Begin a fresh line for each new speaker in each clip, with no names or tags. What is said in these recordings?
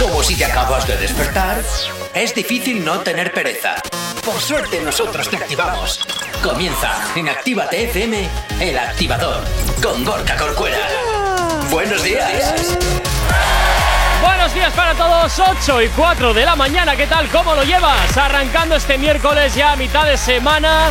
Como si te acabas de despertar, es difícil no tener pereza. Por suerte nosotros te activamos. Comienza en Actívate FM, el activador, con Gorka Corcuera. Buenos días.
Buenos días para todos, 8 y 4 de la mañana, ¿qué tal? ¿Cómo lo llevas? Arrancando este miércoles ya a mitad de semana.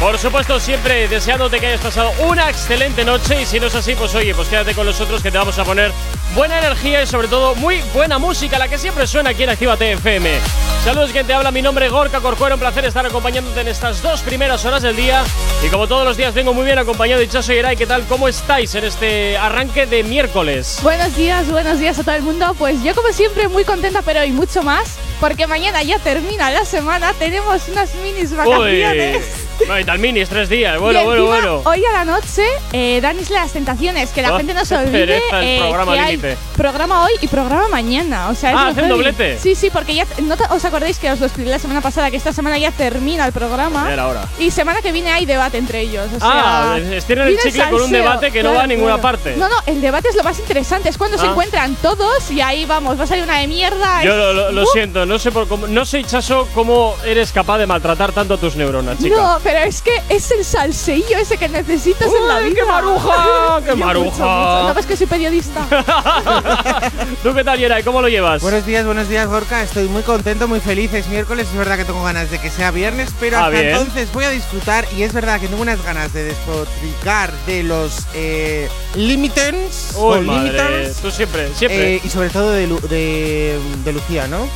Por supuesto, siempre deseándote que hayas pasado una excelente noche y si no es así, pues oye, pues quédate con nosotros que te vamos a poner buena energía y sobre todo muy buena música, la que siempre suena aquí en Actívate FM. Saludos, quien te habla, mi nombre es Gorka Corcuero, un placer estar acompañándote en estas dos primeras horas del día y como todos los días vengo muy bien acompañado de Chaso y Eray, ¿qué tal? ¿Cómo estáis en este arranque de miércoles?
Buenos días, buenos días a todo el mundo. Pues yo como siempre muy contenta, pero hoy mucho más, porque mañana ya termina la semana, tenemos unas minis vacaciones.
No, y tal minis, tres días. Bueno,
Y
bueno, bueno.
Hoy a la noche, eh, Danis las tentaciones, que la
Oh,
gente no se olvide
pereza el
eh,
programa
que hay programa hoy y programa mañana. O sea,
Ah, ¿hacen doblete?
Sí, sí, porque ya no os acordáis que os lo expliqué la semana pasada que esta semana ya termina el programa.
Era hora.
Y semana que viene hay debate entre ellos. O
Ah,
sea,
estiran el chicle con un debate que no va a ninguna parte.
No, no, el debate es lo más interesante. Es cuando se
Ah.
encuentran todos y ahí vamos, va a salir una de mierda.
Yo lo, lo- lo
¡Uh!
siento, no sé por cómo, no sé, Chaso, cómo eres capaz de maltratar tanto tus neuronas, chica.
No, pero es que es el salseillo ese que necesitas en la
¡Uy,
vida.
qué maruja! ¡Qué
mucho,
maruja!
mucho. ¿No ves que soy periodista?
¿Tú qué tal, Yeray? ¿Cómo lo llevas?
Buenos días, buenos días, Gorka. Estoy muy contento, muy feliz. Es miércoles, es verdad que tengo ganas de que sea viernes, pero
Ah,
hasta
bien.
entonces voy a disfrutar y es verdad que tengo unas ganas de despotricar de los eh, limiters
Uy,
o
madre,
limiters
tú siempre, siempre.
eh, y sobre todo de, Lu- de, de Lucía, ¿no?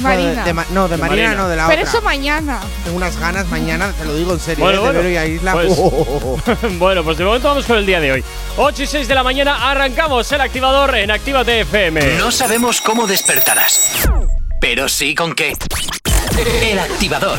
Marina.
No, de, de no, de
De
Marina,
Marina.
no, de la
pero
otra.
eso mañana.
Tengo unas ganas mañana, te lo digo en serio,
Bueno,
eh, de
bueno,
ver hoy a Isla.
pues-
Oh.
bueno, pues de momento vamos con el día de hoy. 8 y 6 de la mañana arrancamos el activador en Actívate FM.
No sabemos cómo despertarás, pero sí con qué. El activador.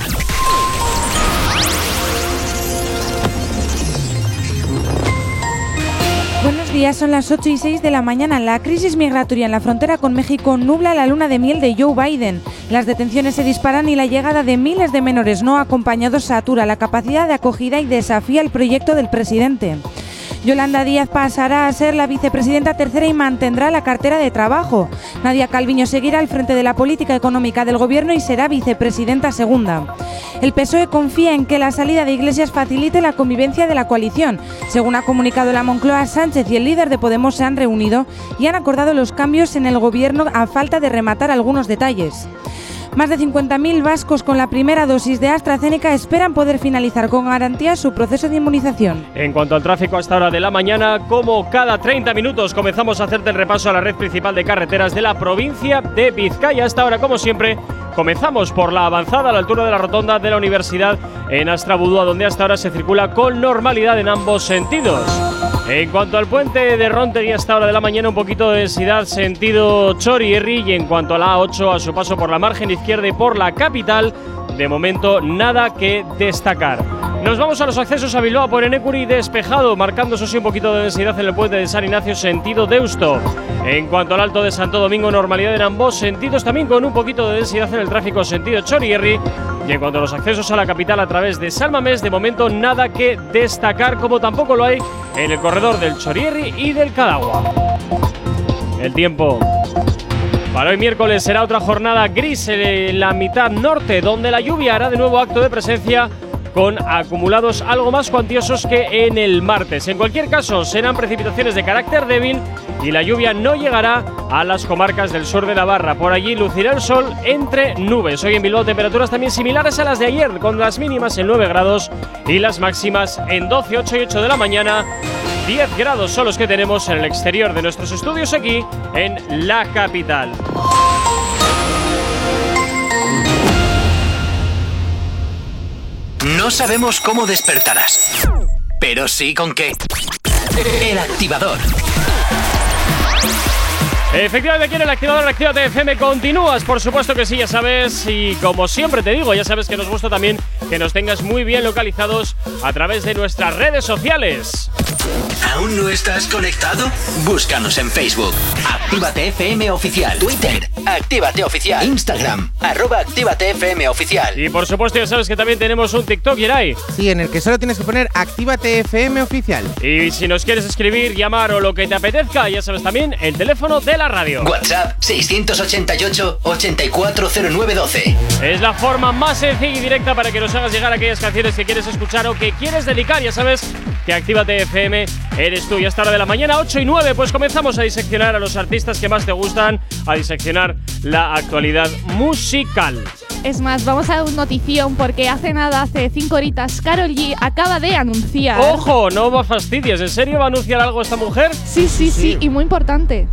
Días, son las 8 y 6 de la mañana. La crisis migratoria en la frontera con México nubla la luna de miel de Joe Biden. Las detenciones se disparan y la llegada de miles de menores no acompañados satura la capacidad de acogida y desafía el proyecto del presidente. Yolanda Díaz pasará a ser la vicepresidenta tercera y mantendrá la cartera de trabajo. Nadia Calviño seguirá al frente de la política económica del gobierno y será vicepresidenta segunda. El PSOE confía en que la salida de Iglesias facilite la convivencia de la coalición. Según ha comunicado la Moncloa, Sánchez y el líder de Podemos se han reunido y han acordado los cambios en el gobierno a falta de rematar algunos detalles. Más de 50.000 vascos con la primera dosis de AstraZeneca esperan poder finalizar con garantía su proceso de inmunización.
En cuanto al tráfico a esta hora de la mañana, como cada 30 minutos comenzamos a hacerte el repaso a la red principal de carreteras de la provincia de Vizcaya. Hasta ahora, como siempre, comenzamos por la avanzada a la altura de la rotonda de la universidad en Astrabudúa, donde hasta ahora se circula con normalidad en ambos sentidos. En cuanto al puente de Rontegui hasta hora de la mañana, un poquito de densidad sentido Chorierri y en cuanto a la A8 a su paso por la margen izquierda y por la capital, de momento nada que destacar. Nos vamos a los accesos a Bilbao por Enecuri despejado, marcando eso un poquito de densidad en el puente de San Ignacio sentido Deusto. En cuanto al Alto de Santo Domingo, normalidad en ambos sentidos, también con un poquito de densidad en el tráfico sentido Chorierri. Y en cuanto a los accesos a la capital a través de Salmamés, de momento nada que destacar, como tampoco lo hay en el corredor del Chorierri y del Cadagua. El tiempo. Para hoy miércoles será otra jornada gris en la mitad norte, donde la lluvia hará de nuevo acto de presencia con acumulados algo más cuantiosos que en el martes. En cualquier caso, serán precipitaciones de carácter débil y la lluvia no llegará a las comarcas del sur de Navarra. Por allí lucirá el sol entre nubes. Hoy en Bilbao temperaturas también similares a las de ayer, con las mínimas en 9 grados y las máximas en 12, 8 y 8 de la mañana. 10 grados son los que tenemos en el exterior de nuestros estudios aquí en la capital.
No sabemos cómo despertarás, pero sí con qué. El activador.
Efectivamente, aquí en el activador de Actívate FM continúas, por supuesto que sí, ya sabes. Y como siempre te digo, ya sabes que nos gusta también que nos tengas muy bien localizados a través de nuestras redes sociales.
¿Aún no estás conectado? Búscanos en Facebook. Actívate FM Oficial. Twitter. Actívate Oficial. Instagram. Arroba Actívate FM Oficial.
Y por supuesto, ya sabes que también tenemos un TikTok, Yeray.
Sí, en el que solo tienes que poner Actívate FM oficial.
Y si nos quieres escribir, llamar o lo que te apetezca, ya sabes también el teléfono del la radio.
WhatsApp 688-840912.
Es la forma más sencilla y directa para que nos hagas llegar aquellas canciones que quieres escuchar o que quieres dedicar. Ya sabes que Actívate FM eres tú. Y hasta hora de la mañana, 8 y 9, pues comenzamos a diseccionar a los artistas que más te gustan, a diseccionar la actualidad musical.
Es más, vamos a dar un notición porque hace nada, hace cinco horitas, Carol G acaba de anunciar.
¡Ojo! No va fastidies. ¿En serio va a anunciar algo esta mujer?
Sí, sí, sí, y muy importante.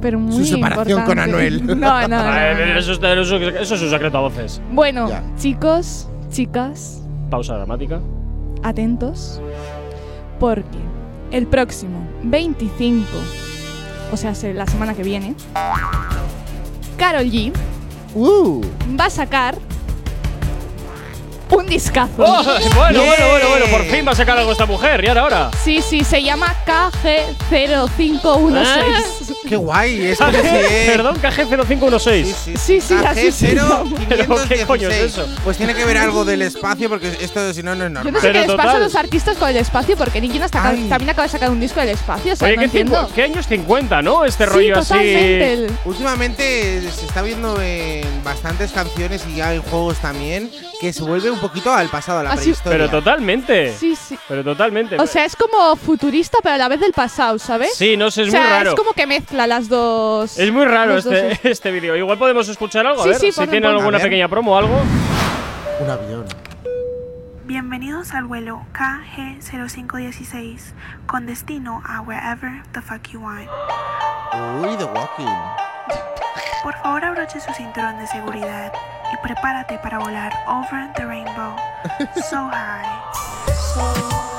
Pero muy
Su separación con. Anuel.
No, no, no.
Eso, es- eso es- eso es un secreto a voces.
Bueno,
Ya.
chicos, chicas,
Pausa dramática.
atentos, porque el próximo 25, o sea, se- la semana que viene, Carol G
Uh,
va a sacar un discazo.
¡Oh! Bueno, bueno, bueno, bueno, por fin va a sacar algo esta mujer. ¿Y ahora, ahora?
Sí, sí, se llama KG0516.
qué guay. Es es-
Perdón, KG0516.
Sí, sí, así se llama.
Pero, ¿qué coño es
516.
eso?
Pues tiene que ver algo del espacio porque esto si no no es
Yo
normal.
no sé
Pero
qué les pasa a los artistas con el espacio, porque
Ay.
también acaba de sacar un disco del espacio, o sea,
Oye,
no
¿qué, ¿qué años 50, no? Este
sí,
rollo así.
el-
Últimamente se está viendo en bastantes canciones y ya en juegos también que se vuelve un poquito al pasado, a la
Así-
prehistoria.
Pero totalmente.
Sí, sí.
Pero totalmente.
O sea, es como futurista, pero a la vez del pasado, ¿sabes?
sí, no sé, es
o sea,
muy raro.
es como que mezcla las dos.
Es muy raro
los dos,
este, este vídeo. Igual podemos escuchar algo, a
Sí,
ver
sí,
si tiene alguna
A ver.
pequeña promo o algo.
Un avión.
Bienvenidos al vuelo KG0516 con destino a wherever the fuck you want.
Uy, The Walking.
Por favor abroche su cinturón de seguridad y prepárate para volar over the rainbow. So high. So high.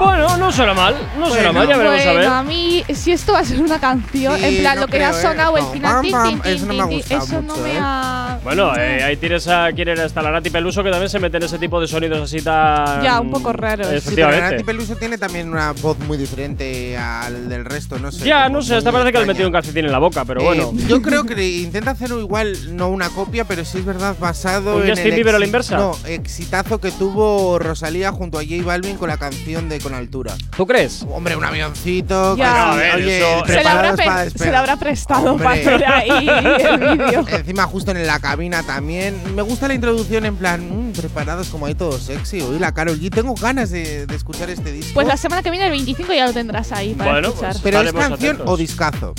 Bueno, no suena mal. No
Bueno.
mal, ya veremos a ver.
A mí, si esto va a ser una canción,
Sí,
en plan,
no
lo que ha
¿eh?
sonado el final, tin, tin,
eso no me ha gustado
eso no
¿eh?
ha.
Bueno, eh, ahí tienes a quién era hasta la Nati Peluso que también se mete en ese tipo de sonidos así tan.
Ya, un poco raros. Sí,
Sí, pero
Efectivamente.
Nati Peluso tiene también una voz muy diferente al del resto, no sé.
ya, no sé, hasta parece que le han metido un calcetín en la boca, pero
Eh,
bueno.
yo creo que intenta hacer igual, no una copia, pero sí es verdad, basado
¿Un
en.
Justin
el
Bieber a la inversa?
No, exitazo que tuvo Rosalía junto a J Balvin con la canción de Con Altura.
¿Tú crees?
Hombre, un avioncito.
Ya.
que
No,
a ver,
oye,
eso-
Se la, habrá
para
se prestado
Hombre.
para hacer ahí el vídeo.
Encima justo en la cabina también. Me gusta la introducción en plan, mm, preparados como ahí todo sexy. Oye, la Carol G, tengo ganas de, de escuchar este disco.
Pues la semana que viene, el 25, ya lo tendrás ahí para
Bueno,
escuchar.
pues-
Pero es canción
atentos.
o discazo.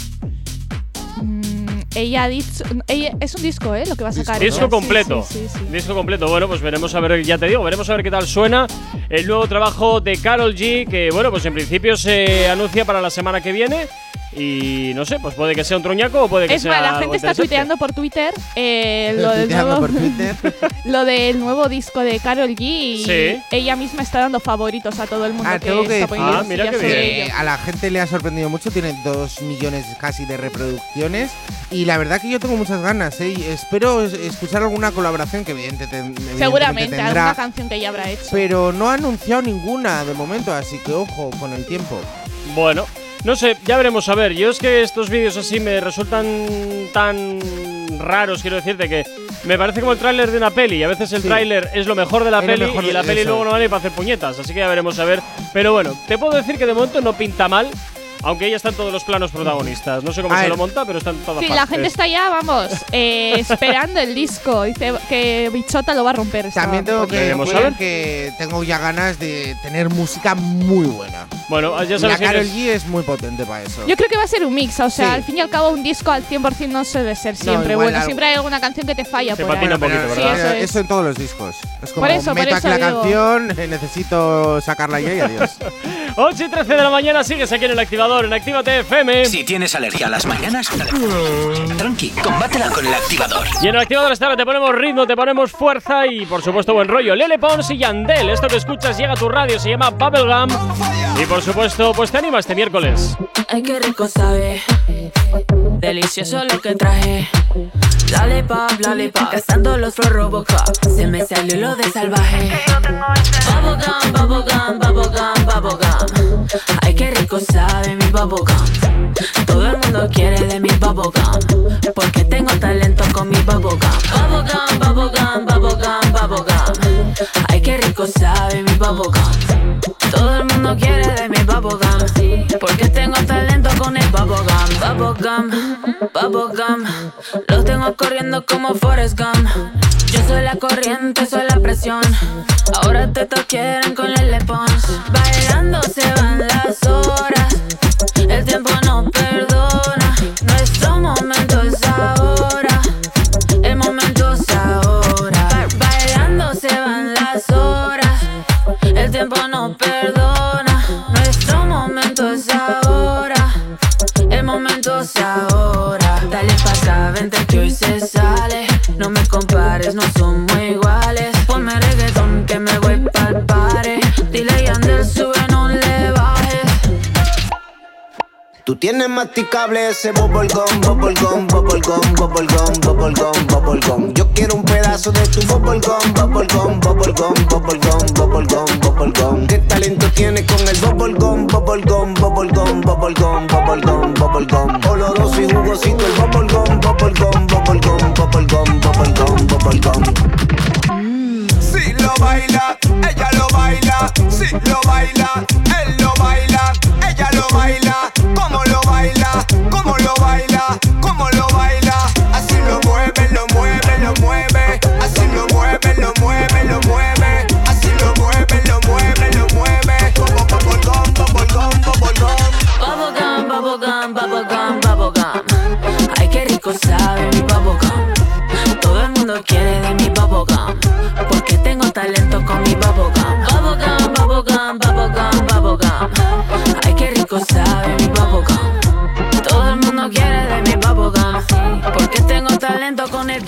Ella ha dicho. ella- es un disco, ¿eh? Lo que va a sacar.
Disco,
ella.
Completo.
Sí, sí, sí.
Disco completo. Bueno, pues veremos a ver, ya te digo, veremos a ver qué tal suena el nuevo trabajo de Carol G, que bueno, pues en principio se anuncia para la semana que viene. Y no sé, pues puede que sea un troñaco o puede que
Es
sea.
más, la gente está tuiteando por Twitter eh, lo, del nuevo,
por Twitter.
lo del nuevo disco de Carol G. Y
Sí.
ella misma está dando favoritos a todo el mundo
Ah,
que
tengo que
está
Ah, mira qué bien.
Eh, a la gente le ha sorprendido mucho, tiene dos millones casi de reproducciones y la verdad que yo tengo muchas ganas, ¿eh? Y espero es- escuchar alguna colaboración que evidente ten- evidentemente
Seguramente,
tendrá,
alguna canción que ella habrá hecho.
pero no ha anunciado ninguna de momento, así que ojo con el tiempo.
Bueno, no sé, ya veremos a ver. Yo es que estos vídeos así me resultan tan raros, quiero decirte que me parece como el tráiler de una peli. Y a veces el
Sí.
tráiler es lo mejor de la
Es
peli y
de-
la peli luego no vale para hacer puñetas. Así que ya veremos a ver. Pero bueno, te puedo decir que de momento no pinta mal. Aunque ella está en todos los planos protagonistas. No sé cómo
A
se
ver.
lo monta, pero está en todas
Sí,
partes.
la gente está ya, vamos, eh, esperando el disco. Dice que Bichota lo va a romper. esta
También tengo que decir que tengo ya ganas de tener música muy buena.
Bueno, ya sabes
la
es.
G es muy potente para eso.
Yo creo que va a ser un mix, o sea,
Sí.
al fin y al cabo un disco al 100% no suele ser siempre
igual
bueno,
algo-
siempre hay alguna canción que te falla
Te
por
patina
ahí.
un poquito, ¿verdad?
Sí, eso es.
en todos los discos. Es como
Por eso, por
meto
eso
aquí la
digo.
canción, necesito sacarla ya y adiós.
8 y 13 de la mañana sigues aquí en el activador, en Actívate FM.
Si tienes alergia a las mañanas, tranqui, combátela con el activador.
Y en el activador esta hora te ponemos ritmo, te ponemos fuerza y por supuesto buen rollo. Lele Pons y Yandel, esto que escuchas llega a tu radio, se llama Bubblegum. Y por supuesto, pues te anima este miércoles.
Ay, qué rico sabe. Delicioso lo que traje. Lollipop, lollipop. Gastando los Robocop. Se me salió lo de salvaje. Bubblegum, bubblegum, bubblegum, bubblegum. Ay, qué rico sabe mi bubblegum. Todo el mundo quiere de mi bubblegum. Porque tengo talento con mi bubblegum. Bubblegum, bubblegum, bubblegum, bubblegum. qué rico sabe mi bubblegum. Todo el mundo quiere de mi bubblegum. Porque tengo talento con el bubblegum. Bubblegum, bubblegum. Los tengo corriendo como Forrest Gump. Yo soy la corriente, soy la presión. Ahora te quieren con el lepons. Bailando se van las No me compares, no somos iguales. Ponme reggaeton que me voy pa'l pare. Dile y Yandel, sube, no le bajes.
Tú tienes masticable ese bubble gum, bubble gum, bubble gum, bubble gum, bubble gum, bubble gum. Yo quiero un pedazo de tu bubble gum, bubble gum, bubble gum, bubble gum, bubble gum, bubble gum. ¿Qué talento tienes con el bubble gum, bubble gum, bubble gum, bubble gum, bubble gum, bubble gum? Oloroso y jugosito el bubble gum, bubble gum, bubble gum, bubble gum, bubble gum, bubble gum.
Si lo baila, ella lo baila. Si lo baila, él lo baila. Ella lo baila.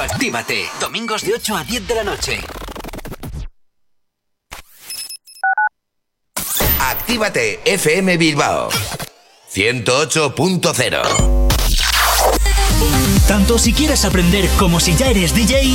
Retroactívate. Domingos de 8 a 10 de la noche.
Actívate FM Bilbao 108.0
Tanto si quieres aprender como si ya eres DJ,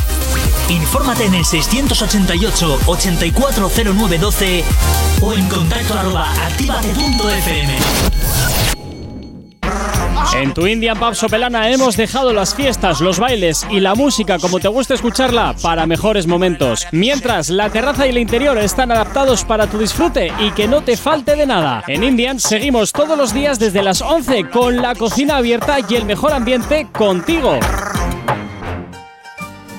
Infórmate en el 688-840912 o en contacto arroba.
En tu Indian Pub Sopelana hemos dejado las fiestas, los bailes y la música como te gusta escucharla para mejores momentos. Mientras la terraza y el interior están adaptados para tu disfrute y que no te falte de nada. En Indian seguimos todos los días desde las 11 con la cocina abierta y el mejor ambiente contigo.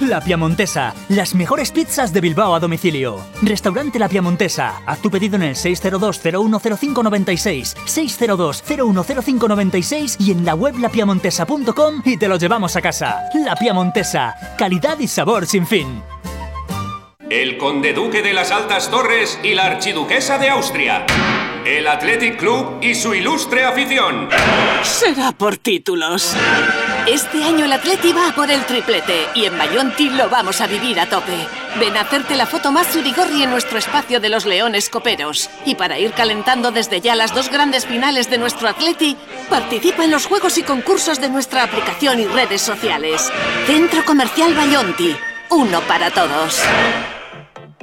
La Piamontesa, las mejores pizzas de Bilbao a domicilio. Restaurante La Piamontesa. Haz tu pedido en el 602-010596, 602-010596 y en la web lapiamontesa.com y te lo llevamos a casa. La Piamontesa, calidad y sabor sin fin.
El conde duque de las altas torres y la archiduquesa de Austria. El Athletic Club y su ilustre afición.
Será por títulos. Este año el Atleti va por el triplete y en Bayonti lo vamos a vivir a tope. Ven a hacerte la foto más surigorri en nuestro espacio de los Leones Coperos. Y para ir calentando desde ya las dos grandes finales de nuestro Atleti, participa en los juegos y concursos de nuestra aplicación y redes sociales. Centro Comercial Bayonti. Uno para todos.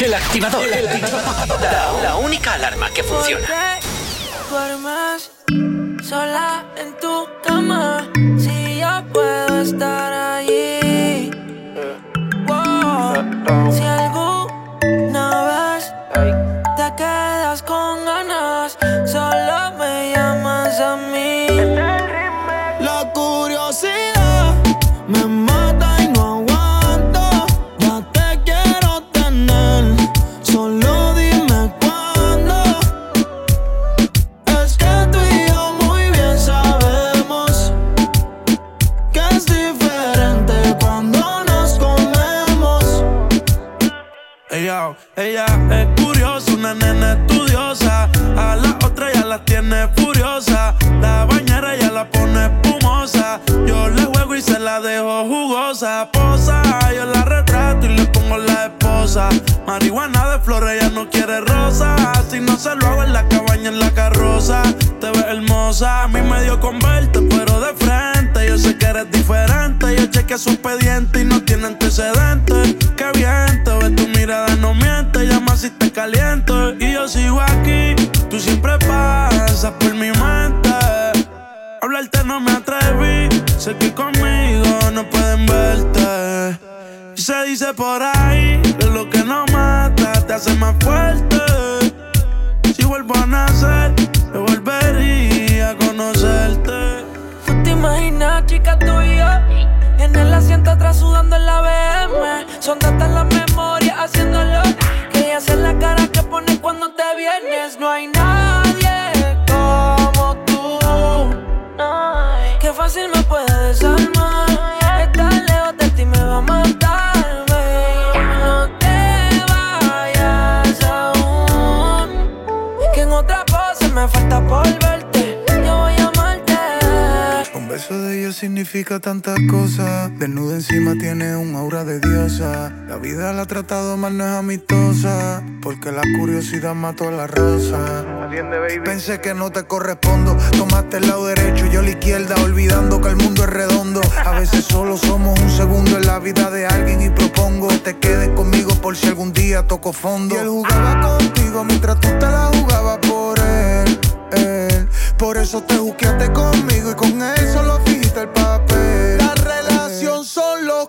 El activador. La, la única alarma que funciona.
duermes sola en tu cama? Si yo puedo estar allí. Wow. Si alguna vez te quedas con ganas,
una nena estudiosa. A la otra ya la tiene furiosa. La bañera ya la pone espumosa. Yo le juego y se la dejo jugosa. Posa, yo la retrato y le pongo la esposa. Marihuana de flores, ella no quiere rosa. Si no se lo hago en la cabaña, en la carroza. Te ves hermosa, a mí me dio con verte, pero de frente. Yo sé que eres diferente. Yo chequeé su expediente y no tiene antecedentes. Qué bien, te ves tu mirada, no miente. Llama si te caliento. Y yo sigo aquí, tú siempre pasas por mi mente. Hablarte no me atreví, sé que conmigo no pueden verte. Y se dice por ahí que lo que no mata te hace más fuerte. Vuelvo a nacer, yo volvería a conocerte.
¿Tú te imaginas, chica, tú y yo? En el asiento atrás sudando en la BM. Son tantas las memorias haciéndolo. Que ella hace la cara que pone cuando te vienes. No hay nadie como tú. Qué fácil me puede desarmar. Por verte. Yo voy a amarte.
Un beso de ella significa tantas cosas. Desnuda encima tiene un aura de diosa. La vida la ha tratado mal, no es amistosa. Porque la curiosidad mató a la rosa. Pensé que no te correspondo. Tomaste el lado derecho y yo la izquierda. Olvidando que el mundo es redondo. A veces solo somos un segundo en la vida de alguien. Y propongo que te quedes conmigo por si algún día toco fondo. Y él jugaba contigo mientras tú te la jugabas. Por eso te juqueaste conmigo y con él solo fijiste el papel. La relación son los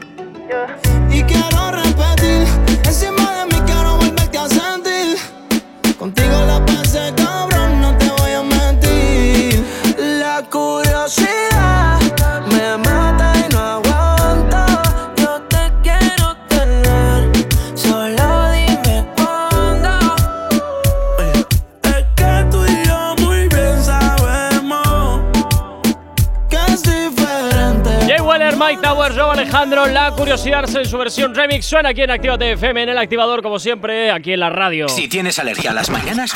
En su versión remix suena aquí en Actívate FM en el activador como siempre aquí en la radio.
Si tienes alergia a las mañanas,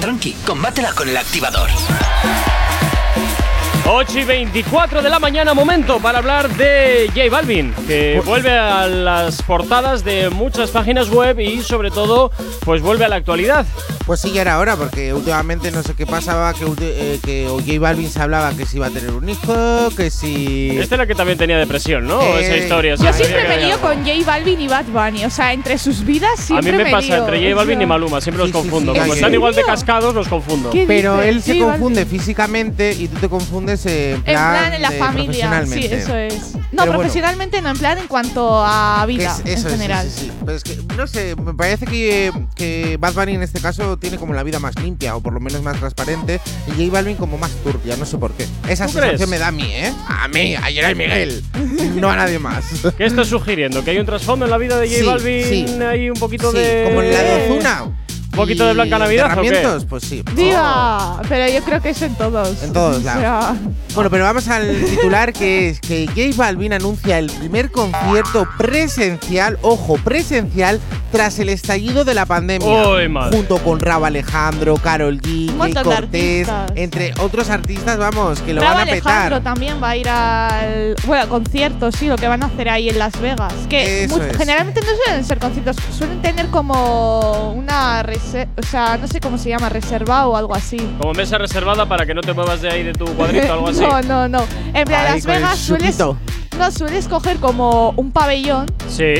tranqui, combátela con el activador.
8 y 24 de la mañana, momento para hablar de J Balvin, que vuelve a las portadas de muchas páginas web y sobre todo, pues vuelve a la actualidad.
Pues sí, ya era hora, porque últimamente no sé qué pasaba, que, eh, que o J Balvin se hablaba que si iba a tener un hijo, que si...
Este era el que también tenía depresión, ¿no?
Eh,
Esa historia.
Yo siempre me lío con J Balvin y Bad Bunny. O sea, entre sus vidas
A mí
siempre
me pasa
lío.
entre J Balvin y Maluma, siempre
Sí,
los
sí,
confundo.
sí,
Como
sí.
están igual de cascados, los confundo.
¿Qué
Pero él se confunde físicamente y tú te confundes en
En
plan,
plan, en la
de
familia. Sí, eso es. No,
Pero bueno.
profesionalmente no, en plan en cuanto a vida
es- eso
en
es,
general.
sí, sí, sí. Pero es que, no sé, me parece que, que Bad Bunny en este caso tiene como la vida más limpia o por lo menos más transparente y J Balvin como más turbia, no sé por qué. Esa
¿Tú
sensación
crees?
me da a mí, ¿eh? A mí, a Gerard Miguel, no a nadie más.
¿Qué estás sugiriendo? ¿Que hay un trasfondo en la vida de J
Sí,
Balvin?
sí.
Hay un poquito
Sí,
de.
como en la de Ozuna.
¿Un poquito de Blanca Navidad
herramientas? Pues sí.
Diva, pero yo creo que es en todos.
En todos
O sea,
lados. Bueno, pero vamos al titular que es que J Balvin anuncia el primer concierto presencial, ojo, presencial, tras el estallido de la pandemia. Junto con Rabo Alejandro, Carol G, Jay Cortés, entre otros artistas, vamos, que lo van a
Alejandro
petar.
también va a ir al. Bueno, conciertos, sí, lo que van a hacer ahí en Las Vegas. Que
Eso
mu-
es.
generalmente no suelen ser conciertos, suelen tener como una reserva. O sea, no sé cómo se llama, reserva o algo así.
Como mesa reservada para que no te muevas de ahí de tu cuadrito o algo así.
no, no, no. En plan,
Ahí
Las
con el
Vegas sueles.
suquito.
No, sueles coger como un pabellón
Sí.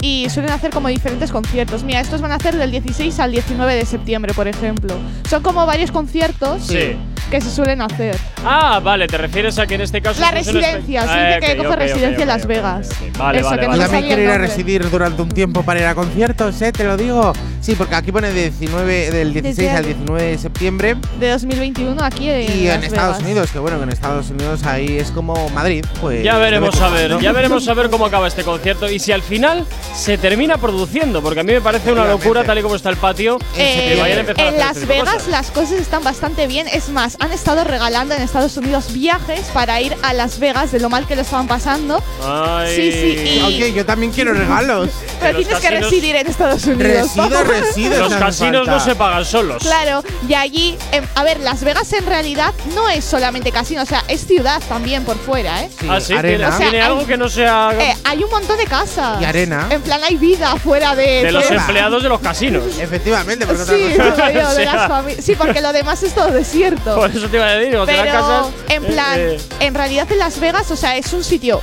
y suelen hacer como diferentes conciertos. Mira, estos van a hacer del 16 al 19 de septiembre, por ejemplo. Son como varios conciertos
Sí.
Que se suelen hacer.
Ah, vale, te refieres a que en este caso.
La residencia, sí,
Ah,
dice que coge
ok, ok,
residencia en
ok,
Las Vegas.
Vale,
Eso,
vale,
que
vale.
no
también quiero ir a residir durante un tiempo para ir a conciertos, ¿eh? Te lo digo. Sí, porque aquí pone 19, del 16 al 19 de septiembre.
De 2021 aquí en
Y en
Las
Estados
Vegas.
Unidos, que bueno, que en Estados Unidos ahí es como Madrid, pues.
Ya veremos a ver,
¿no?
ya veremos a ver cómo acaba este concierto y si al final se termina produciendo, porque a mí me parece una locura tal y como está el patio.
Eh,
que vayan a empezar a
en
hacer
Las
este
Vegas
cosas.
las cosas están bastante bien. Es más, han estado regalando en Estados Unidos viajes para ir a Las Vegas de lo mal que lo estaban pasando.
Ay.
Sí, sí, y-
Oye, yo también quiero regalos.
Pero tienes que residir en Estados Unidos.
Resido, resido.
Los
no
casinos no se pagan solos.
Claro, y allí, em, a ver, Las Vegas en realidad no es solamente casino, o sea, es ciudad también por fuera, ¿eh?
ah, sí,
arena.
O sea,
tiene
hay-
algo que no sea
Eh, hay un montón de casas.
Y arena.
En plan, hay vida fuera de.
de los empleados de los casinos.
Efectivamente, porque
Sí,
otra cosa.
digo yo,
O
de
sea-
las sí, porque lo demás es todo desierto.
Por eso te iba a decir,
Pero,
casas.
en
eh,
plan,
eh,
en realidad en Las Vegas, o sea, es un sitio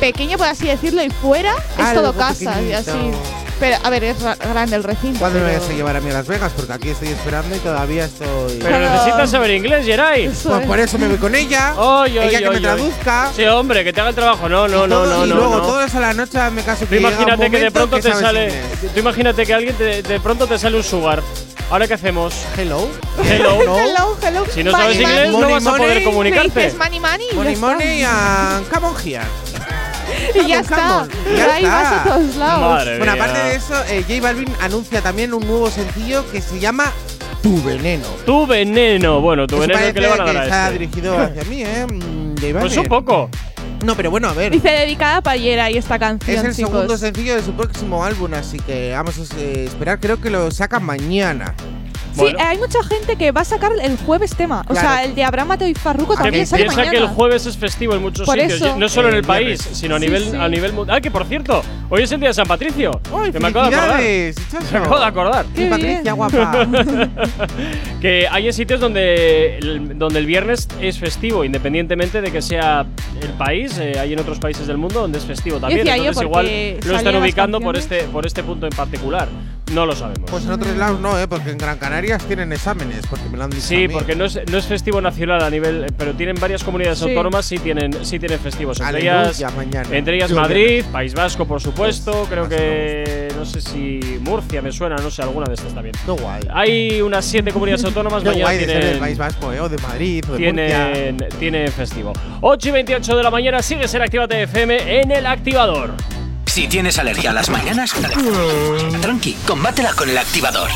pequeño, por así decirlo, y fuera es
Algo
todo casas y así. Pero, a ver, es ra- grande el recinto.
¿Cuándo me vas a llevar a mí a Las Vegas? Porque aquí estoy esperando y todavía estoy.
pero necesitas saber inglés, Geray.
Pues
es.
por eso me voy con ella.
Oy, oy,
ella que
oy,
me
oy.
traduzca.
Sí, hombre, que te haga el trabajo. No, no,
y
no,
todo-
no.
Y
no,
luego
no.
todo eso a la noche me caso
Tú
que
imagínate que de pronto
que
te sale.
inglés.
Tú imagínate que alguien te- de pronto te sale un sugar. ¿Ahora qué hacemos?
Hello.
Hello.
No.
Hello, hello.
Si no
Money,
sabes inglés,
money.
no
Money,
vas a poder
money.
Comunicarte.
dices money, money y
Money, money and come on here.
está. Y ya
come
está.
on, ya
Ahí
está.
vas a todos lados.
Madre
Bueno,
mía.
aparte de eso, eh, J Balvin anuncia también un nuevo sencillo que se llama Tu Veneno.
Tu veneno. Bueno, tu veneno que le van a dar
está
a este.
dirigido hacia mí, ¿eh? Mm,
Pues un poco.
No, pero bueno, a ver.
Dice dedicada para Yera y esta canción,
Es el
chicos.
segundo sencillo de su próximo álbum, así que vamos a esperar. Creo que lo saca mañana.
Sí,
Bueno.
hay mucha gente que va a sacar el jueves tema. O
Claro.
sea, el de Abraham Mateo y Farruko
Que
también sale
piensa
mañana.
que el jueves es festivo en muchos
Por
sitios,
eso.
no solo en
El
país,
viernes.
sino a
Sí,
nivel
sí.
a nivel mundial. Ah, que por cierto, hoy es el día de San Patricio.
¡Ay,
que me acabo de acordar. Me acabo de acordar.
Qué
Patricia,
bien.
guapa.
que hay en sitios donde el, donde el viernes es festivo, independientemente de que sea el país. eh, hay en otros países del mundo donde es festivo también. Entonces igual lo están ubicando por este por este punto en particular. No lo sabemos.
Pues en otros lados no, ¿eh? Porque en Gran Canarias tienen exámenes, porque me lo han dicho. a
Sí,
mí.
porque no es, no es festivo nacional a nivel, pero tienen varias comunidades
Sí.
autónomas sí tienen sí tienen festivos. Entre
Aleluya,
ellas,
mañana.
entre ellas Madrid, País Vasco, por supuesto. Creo
Vasco
que no sé si Murcia me suena, no sé alguna de estas también.
Qué guay.
Hay unas siete comunidades autónomas mañana
guay de ser del País Vasco, ¿eh? O de Madrid, o de Murcia.
tienen, tienen festivo. 8 y 28 de la mañana sigues en Actívate FM en el activador.
Si tienes alergia a las mañanas, tranqui, combátela con el activador.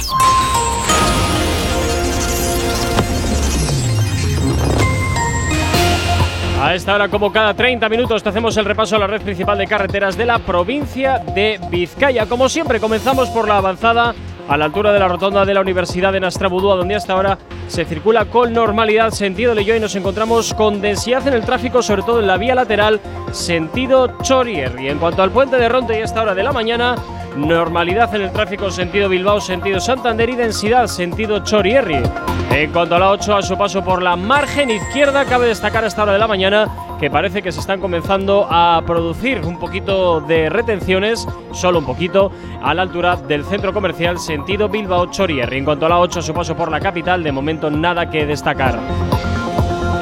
A esta hora, como cada 30 minutos, te hacemos el repaso a la red principal de carreteras de la provincia de Vizcaya. Como siempre, comenzamos por la avanzada a la altura de la rotonda de la Universidad de Nastrabudúa, donde hasta ahora se circula con normalidad sentido Leyoa y nos encontramos con densidad en el tráfico, sobre todo en la vía lateral sentido Chorier. Y en cuanto al puente de Ronte y esta hora de la mañana, normalidad en el tráfico sentido Bilbao, sentido Santander y densidad sentido Chorierri. En cuanto a la 8, a su paso por la margen izquierda, cabe destacar a esta hora de la mañana que parece que se están comenzando a producir un poquito de retenciones, solo un poquito, a la altura del centro comercial sentido Bilbao Chorierri. En cuanto a la 8, a su paso por la capital, de momento nada que destacar.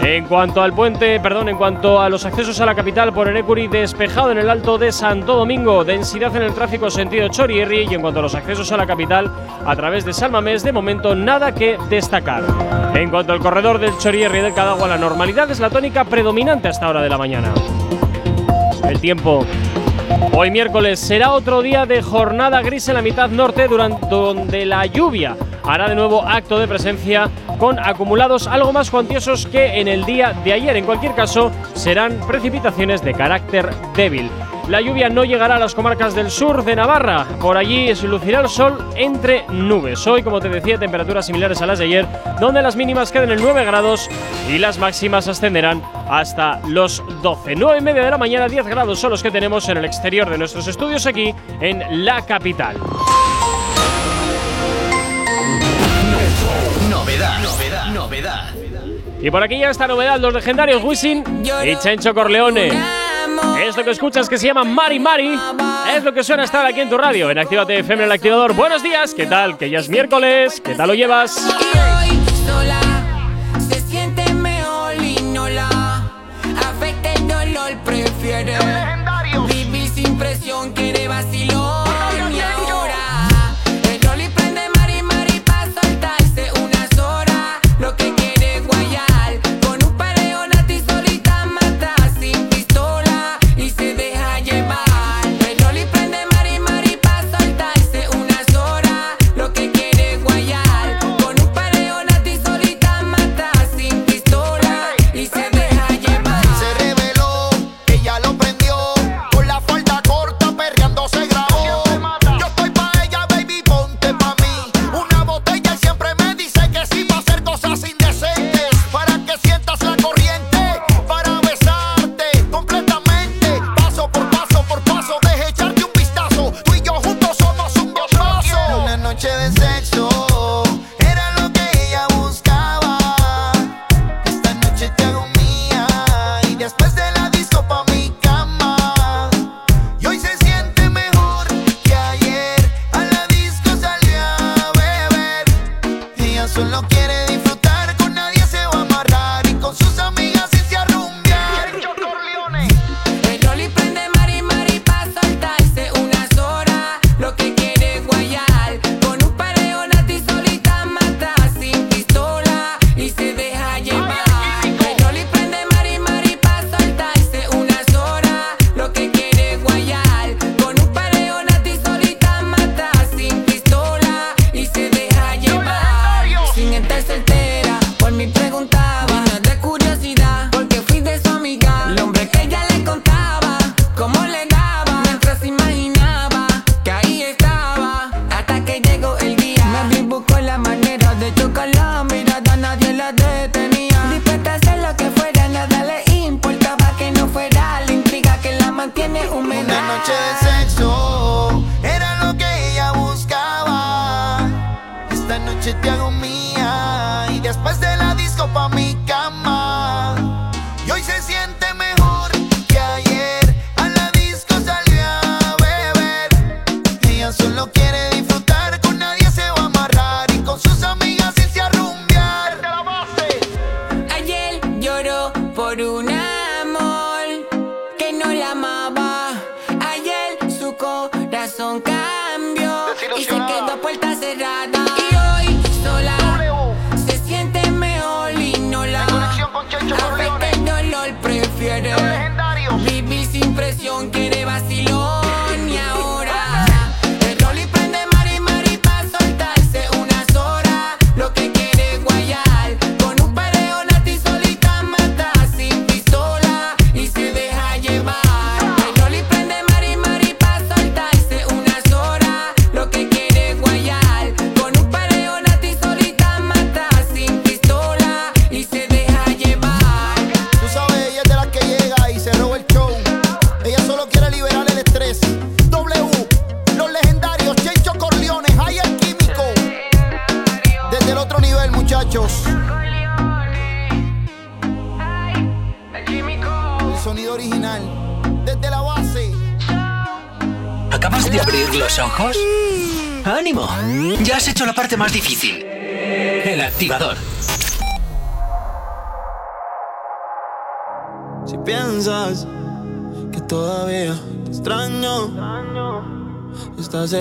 En cuanto al puente, perdón, en cuanto a los accesos a la capital por Enecuri, despejado en el alto de Santo Domingo, densidad en el tráfico sentido Chorierri y en cuanto a los accesos a la capital a través de Salmamés, de momento nada que destacar. En cuanto al corredor del Chorierri y del Cadagua, la normalidad es la tónica predominante a esta hora de la mañana. El tiempo Hoy miércoles será otro día de jornada gris en la mitad norte durante, donde la lluvia hará de nuevo acto de presencia con acumulados algo más cuantiosos que en el día de ayer. En cualquier caso, serán precipitaciones de carácter débil. La lluvia no llegará a las comarcas del sur de Navarra. Por allí se lucirá el sol entre nubes. Hoy, como te decía, temperaturas similares a las de ayer, donde las mínimas quedan en 9 grados y las máximas ascenderán hasta los 12. 9 y media de la mañana, 10 grados son los que tenemos en el exterior de nuestros estudios aquí en la capital.
Novedad, novedad, novedad.
Y por aquí ya está novedad, los legendarios Wisin y Chencho Corleone. Esto que escuchas que se llama Mari Mari es lo que suena estar aquí en tu radio, en Actívate FM en el activador. Buenos días, ¿qué tal? Que ya es miércoles, ¿qué tal lo llevas?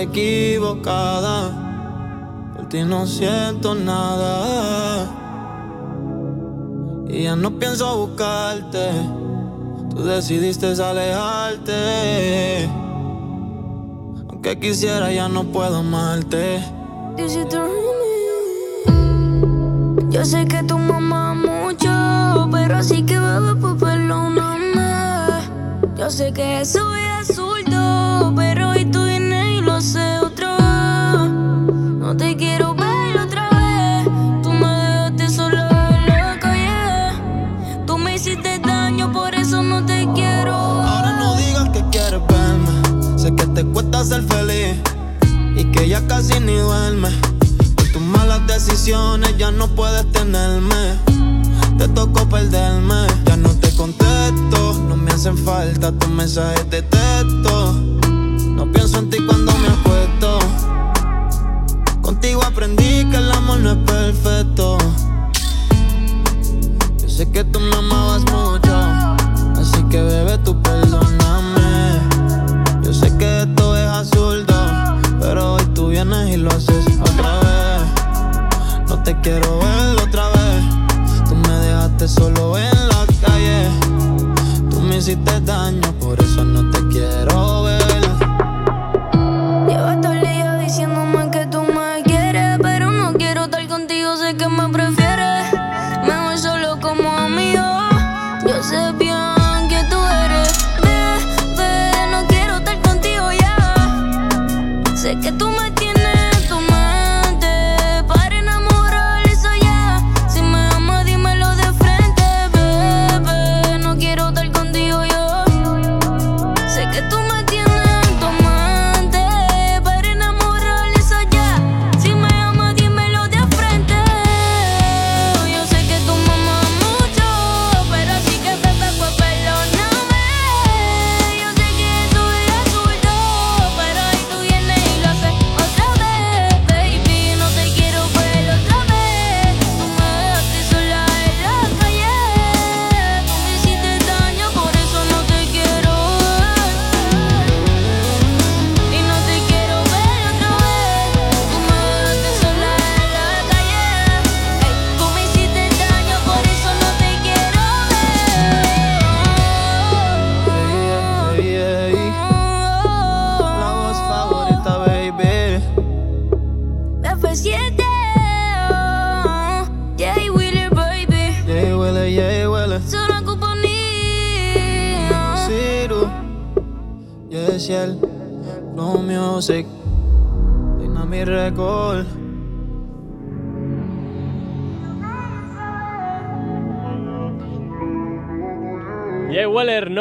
Equivocada. Por ti no siento nada. Y ya no pienso buscarte. Tú decidiste alejarte. Aunque quisiera, ya no puedo amarte.
Yo sé que tu mamá mucho, pero así que bebé, pues perdóname. Yo sé que soy azulto, pero
ser feliz y que ya casi ni duerme. Por tus malas decisiones ya no puedes tenerme. Te tocó perderme. Ya no te contesto. No me hacen falta tus mensajes de texto. No pienso en ti cuando me acuesto. Contigo aprendí que el amor no es perfecto. Yo sé que tú me amabas mucho. Así que bebé, tú Pero hoy tú vienes y lo haces otra vez. No te quiero ver otra vez. Tú me dejaste solo en la calle. Tú me hiciste daño, por eso no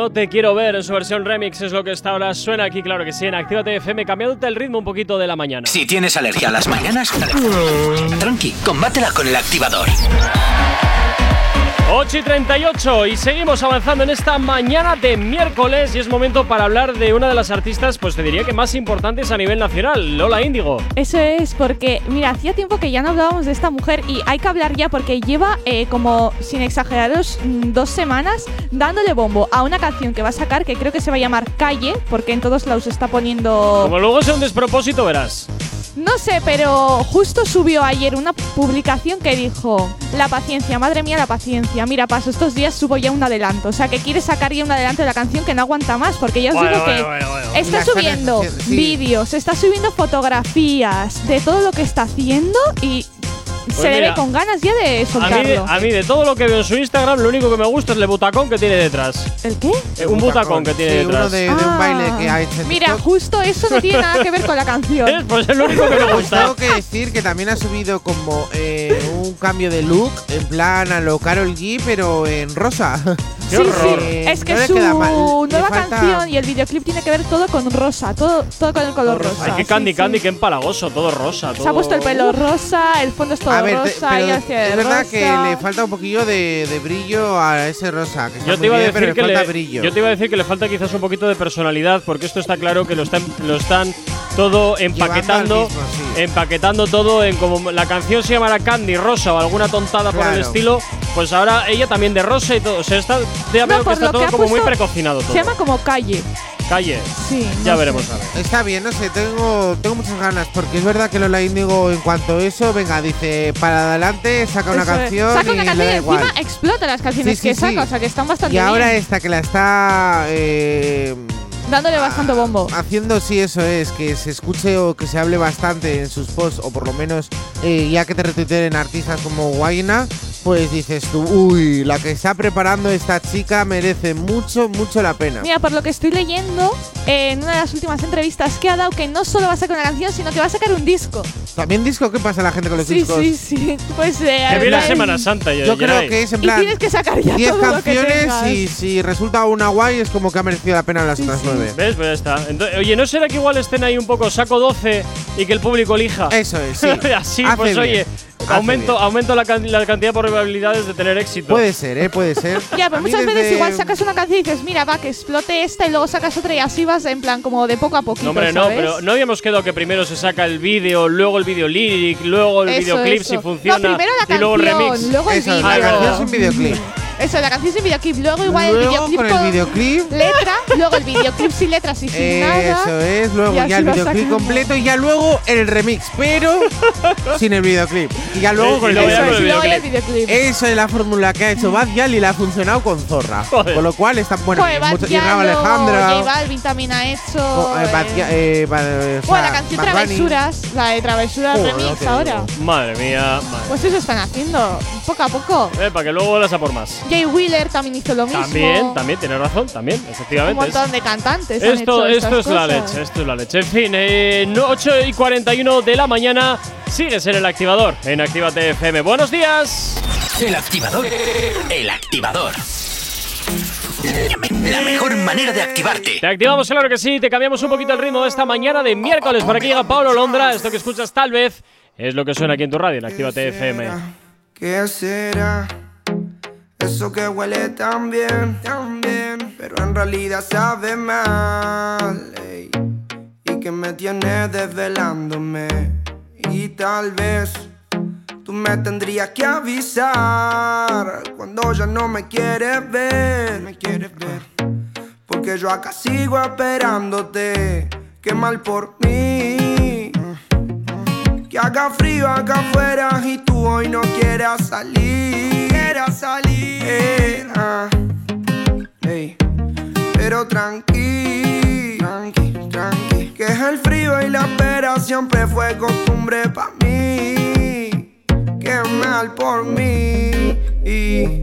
no te quiero ver en
su versión remix, es lo que está ahora. Suena aquí, claro que sí, en Actívate FM, cambiándote el ritmo un poquito de la mañana.
Si tienes alergia a las mañanas, tranqui, combátela con el activador.
8 y 38 y seguimos avanzando en esta mañana de miércoles y es momento para hablar de una de las artistas, pues te diría que más importantes a nivel nacional, Lola Índigo.
Eso es, porque, mira, hacía tiempo que ya no hablábamos de esta mujer y hay que hablar ya porque lleva eh, como, sin exageraros, mm, dos semanas dándole bombo a una canción que va a sacar que creo que se va a llamar Calle, porque en todos lados está poniendo...
Como luego sea un despropósito, verás.
No sé, pero justo subió ayer una publicación que dijo: La paciencia, madre mía, la paciencia. Mira, paso, estos días subo ya un adelanto. O sea, que quiere sacar ya un adelanto de la canción que no aguanta más, porque ya os
Bueno,
digo que
bueno, bueno, bueno.
está
Las
subiendo
sí.
vídeos, está subiendo fotografías de todo lo que está haciendo y se le
Pues mira,
ve con ganas ya de
A mí,
soltarlo.
a mí, de todo lo que veo en su Instagram, lo único que me gusta es el butacón que tiene detrás.
¿El qué?
Eh, un butacón que tiene
Sí,
detrás.
uno de, de un baile que ha hecho.
Mira,
TikTok.
justo eso no tiene nada que ver con la canción.
¿Ves? Pues es lo único que me
Pues
gusta.
tengo que decir que también ha subido como eh, un cambio de look, en plan a lo Carol G, pero en rosa.
Qué
sí,
horror.
sí. Es que
no le
su.
Le
nueva canción y el videoclip tiene que ver todo con rosa, todo, todo con el color rosa.
Ay, qué
sí,
Candy
sí.
Candy, qué empalagoso, todo rosa.
Se
todo-
ha puesto el pelo rosa, el fondo es todo
A ver, te- pero
de
es verdad que le falta un poquillo de, de brillo a ese rosa. Que
Yo te, iba a decir que
le falta
le,
brillo.
yo te iba a decir que le falta quizás un poquito de personalidad, porque esto está claro que lo están, lo están todo empaquetando,
mismo, sí.
Empaquetando todo en como la canción se llamará Candy Rosa o alguna tontada por el estilo, pues ahora ella también de rosa y todo, o sea, está, ya
No,
veo que
por
está todo
que
como muy precocinado todo.
Se llama como calle.
Calle.
Sí.
Ya
no
veremos
sé.
a ver.
Está bien, no sé, tengo, tengo muchas ganas, porque es verdad que Lola Índigo, en cuanto a eso, venga, dice, para adelante, saca una
es.
canción
Saca una
y
canción y
da igual.
encima explota las canciones
Sí, sí,
que saca,
sí.
o sea que están bastante
Y ahora
bien.
esta que la está eh,
Dándole bastante bombo.
haciendo, sí, eso es, que se escuche o que se hable bastante en sus posts, o por lo menos eh, ya que te retuiteen artistas como Guayna, pues dices tú, uy, la que está preparando esta chica merece mucho, mucho la pena.
Mira, por lo que estoy leyendo, eh, en una de las últimas entrevistas que ha dado, que no solo va a sacar una canción, sino que va a sacar un disco.
¿También disco? ¿Qué pasa a la gente con los
Sí,
discos?
sí, sí. Pues eh,
Que viene la Semana Santa.
Yo
ya
creo
hay.
que es en
Y
plan
tienes que sacar ya
10
todo lo que
canciones y si resulta una guay es como que ha merecido la pena las otras nueve.
¿Ves? Pues ya está. Entonces, oye, ¿no será que igual estén ahí un poco saco 12 y que el público elija?
Eso es, sí.
Así,
Hace
pues
bien.
oye,
Hace
aumento,
bien.
aumento la, can- la cantidad de probabilidades de tener éxito.
Puede ser, ¿eh? Puede ser.
Ya,
A
pero
mí
muchas veces
desde-
igual sacas una canción y dices, mira, va, que explote esta y luego sacas otra y así vas en plan como de poco a poquito.
No, hombre, no,
¿sabes?
pero no habíamos quedado que primero se saca el vídeo, luego el vídeo lyric, luego el
Eso,
videoclip
eso.
si funciona
No, primero la
y luego el
canción,
remix.
luego el
Eso,
vídeo.
la canción sin videoclip.
Eso, la canción sin videoclip. Luego igual el videoclip
con el videoclip.
letra, luego el videoclip sin letras y sin nada.
Eso es, luego ya el videoclip completo y ya luego el remix, pero sin el videoclip. Y ya
Eh,
luego
y
con el
Eso
el
y luego ya el
videoclip.
videoclip.
Esa es la fórmula que ha hecho Bad Gyal y le ha funcionado con Zorra.
Joder.
Con lo cual está bueno.
Joder,
mucho- y
luego
Alejandra.
J Balvin también ha hecho.
oh, eh, Bad
eh,
eh, Bad- eh,
bueno, la canción
Bad Bunny.
Travesuras, la de Travesuras
Joder,
Remix ahora.
Madre mía, madre.
Pues eso están haciendo, poco a poco.
Eh, para que luego vuelvas a por más.
Jay Wheeler también hizo lo mismo.
También, también, tienes razón, también,
Un
efectivamente. es-
montón de cantantes. han
Esto,
hecho
esto
estas
es la
cosas.
leche, esto es la leche. En fin, eh, no- 8 y 41 de la mañana, sigues en el activador, en Actívate FM. Buenos días.
El activador. El activador. La mejor manera de activarte.
Te activamos, claro que sí, te cambiamos un poquito el ritmo de esta mañana de miércoles. Por aquí llega Pablo Londra, esto que escuchas tal vez es lo que suena aquí en tu radio, en Actívate FM.
¿Qué será? Eso que huele tan bien, tan bien, pero en realidad sabe mal. ey. Y que me tiene desvelándome. Y tal vez tú me tendrías que avisar cuando ya no me quieres ver. Me quieres ver. Porque yo acá sigo esperándote. Qué mal por mí. Que haga frío acá afuera y tú hoy no quieras salir. Quieras salir. Ah. Pero tranqui, tranqui, tranqui. Que es el frío y la espera siempre fue costumbre pa' mí. Qué mal por mí. Y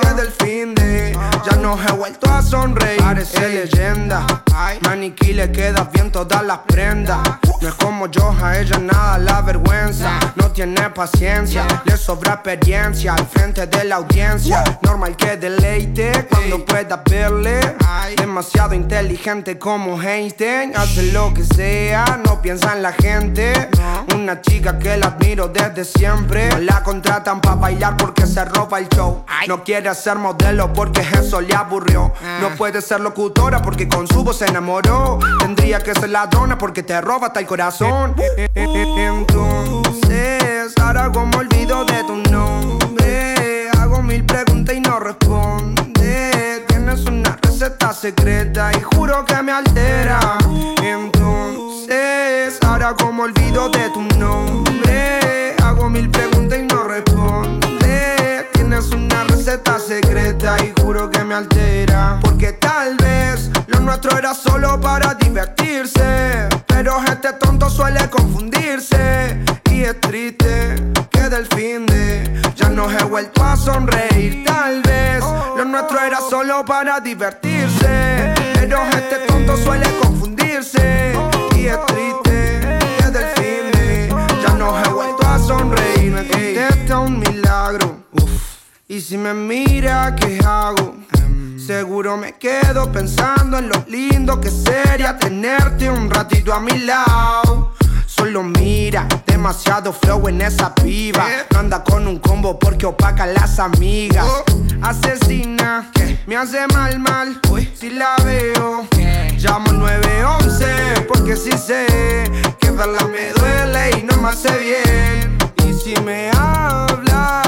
del fin de ya no he vuelto a sonreír. Parece leyenda. Maniquí le queda bien todas las prendas. No es como yo, a ella nada la vergüenza. No tiene paciencia, le sobra experiencia al frente de la audiencia. Normal que deleite cuando pueda verle. Demasiado inteligente como Einstein. Hace lo que sea, no piensa en la gente. Una chica que la admiro desde siempre. No la contratan para bailar porque se roba el show. No quiere ser modelo porque eso le aburrió. No puede ser locutora porque con su voz se enamoró. Tendría que ser ladrona porque te roba hasta el corazón. Entonces, ahora como olvido de tu nombre. Hago mil preguntas y no responde. Tienes una receta secreta y juro que me altera. Entonces, ahora como olvido de tu nombre. Hago mil preguntas Tienes una receta secreta y juro que me altera. Porque tal vez lo nuestro era solo para divertirse. Pero este tonto suele confundirse. Y es triste queda el fin de. Ya nos he vuelto a sonreír, tal vez. Lo nuestro era solo para divertirse. Pero este tonto suele confundirse. Y es triste, queda el fin de. Ya nos he vuelto a sonreír. Me un milagro. Y si me mira, ¿qué hago? Seguro me quedo pensando en lo lindo que sería tenerte un ratito a mi lado. Solo mira, demasiado flow en esa piba. No anda con un combo porque opaca a las amigas. Asesina, me hace mal, mal. Si la veo, llamo 911 porque si sé que verla me duele y no me hace bien. Y si me habla,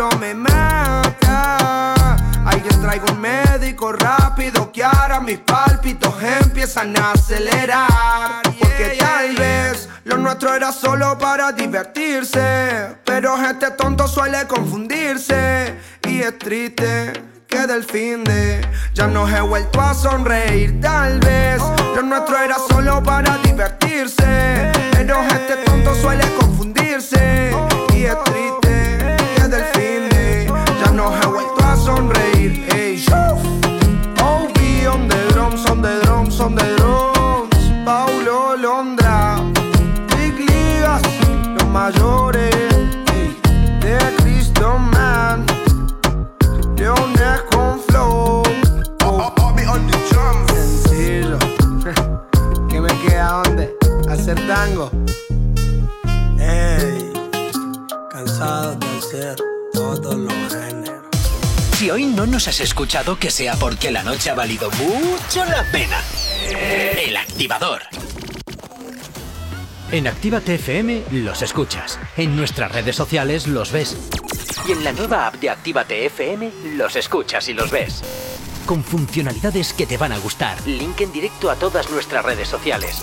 seguro me mata. Alguien traiga un médico rápido que ahora mis pálpitos empiezan a acelerar. Porque tal vez lo nuestro era solo para divertirse. Pero este tonto suele confundirse. Y es triste que del fin de ya nos he vuelto a sonreír. Tal vez lo nuestro era solo para divertirse. Pero este tonto suele confundirse. Tango.
Ey, cansado de todos los géneros.
Si hoy no nos has escuchado, que sea porque la noche ha valido mucho la pena. El activador.
En Actívate FM los escuchas. En nuestras redes sociales los ves.
Y en la nueva app de Actívate FM, los escuchas y los ves.
Con funcionalidades que te van a gustar.
Link en directo a todas nuestras redes sociales.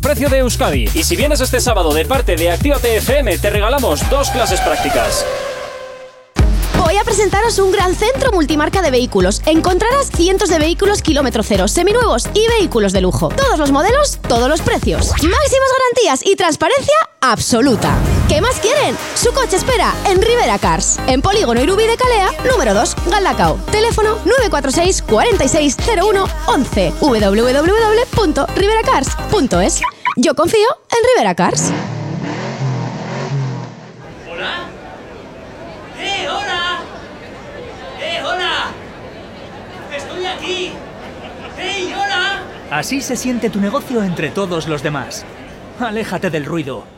precio de Euskadi. Y si vienes este sábado de parte de Actívate FM, te regalamos dos clases prácticas.
Voy a presentaros un gran centro multimarca de vehículos. Encontrarás cientos de vehículos kilómetro cero, seminuevos y vehículos de lujo. Todos los modelos, todos los precios. Máximas garantías y transparencia absoluta. ¿Qué más quieren? Su coche espera en Rivera Cars. En Polígono Irubí de Calea, número 2, Galdacao. Teléfono 946 4601 11 www.riveracars.es. Yo confío en Rivera Cars.
¿Hola? ¡Eh, hola! ¡Eh, hola! ¡Estoy aquí! ¡Hey, hola!
Así se siente tu negocio entre todos los demás. Aléjate del ruido.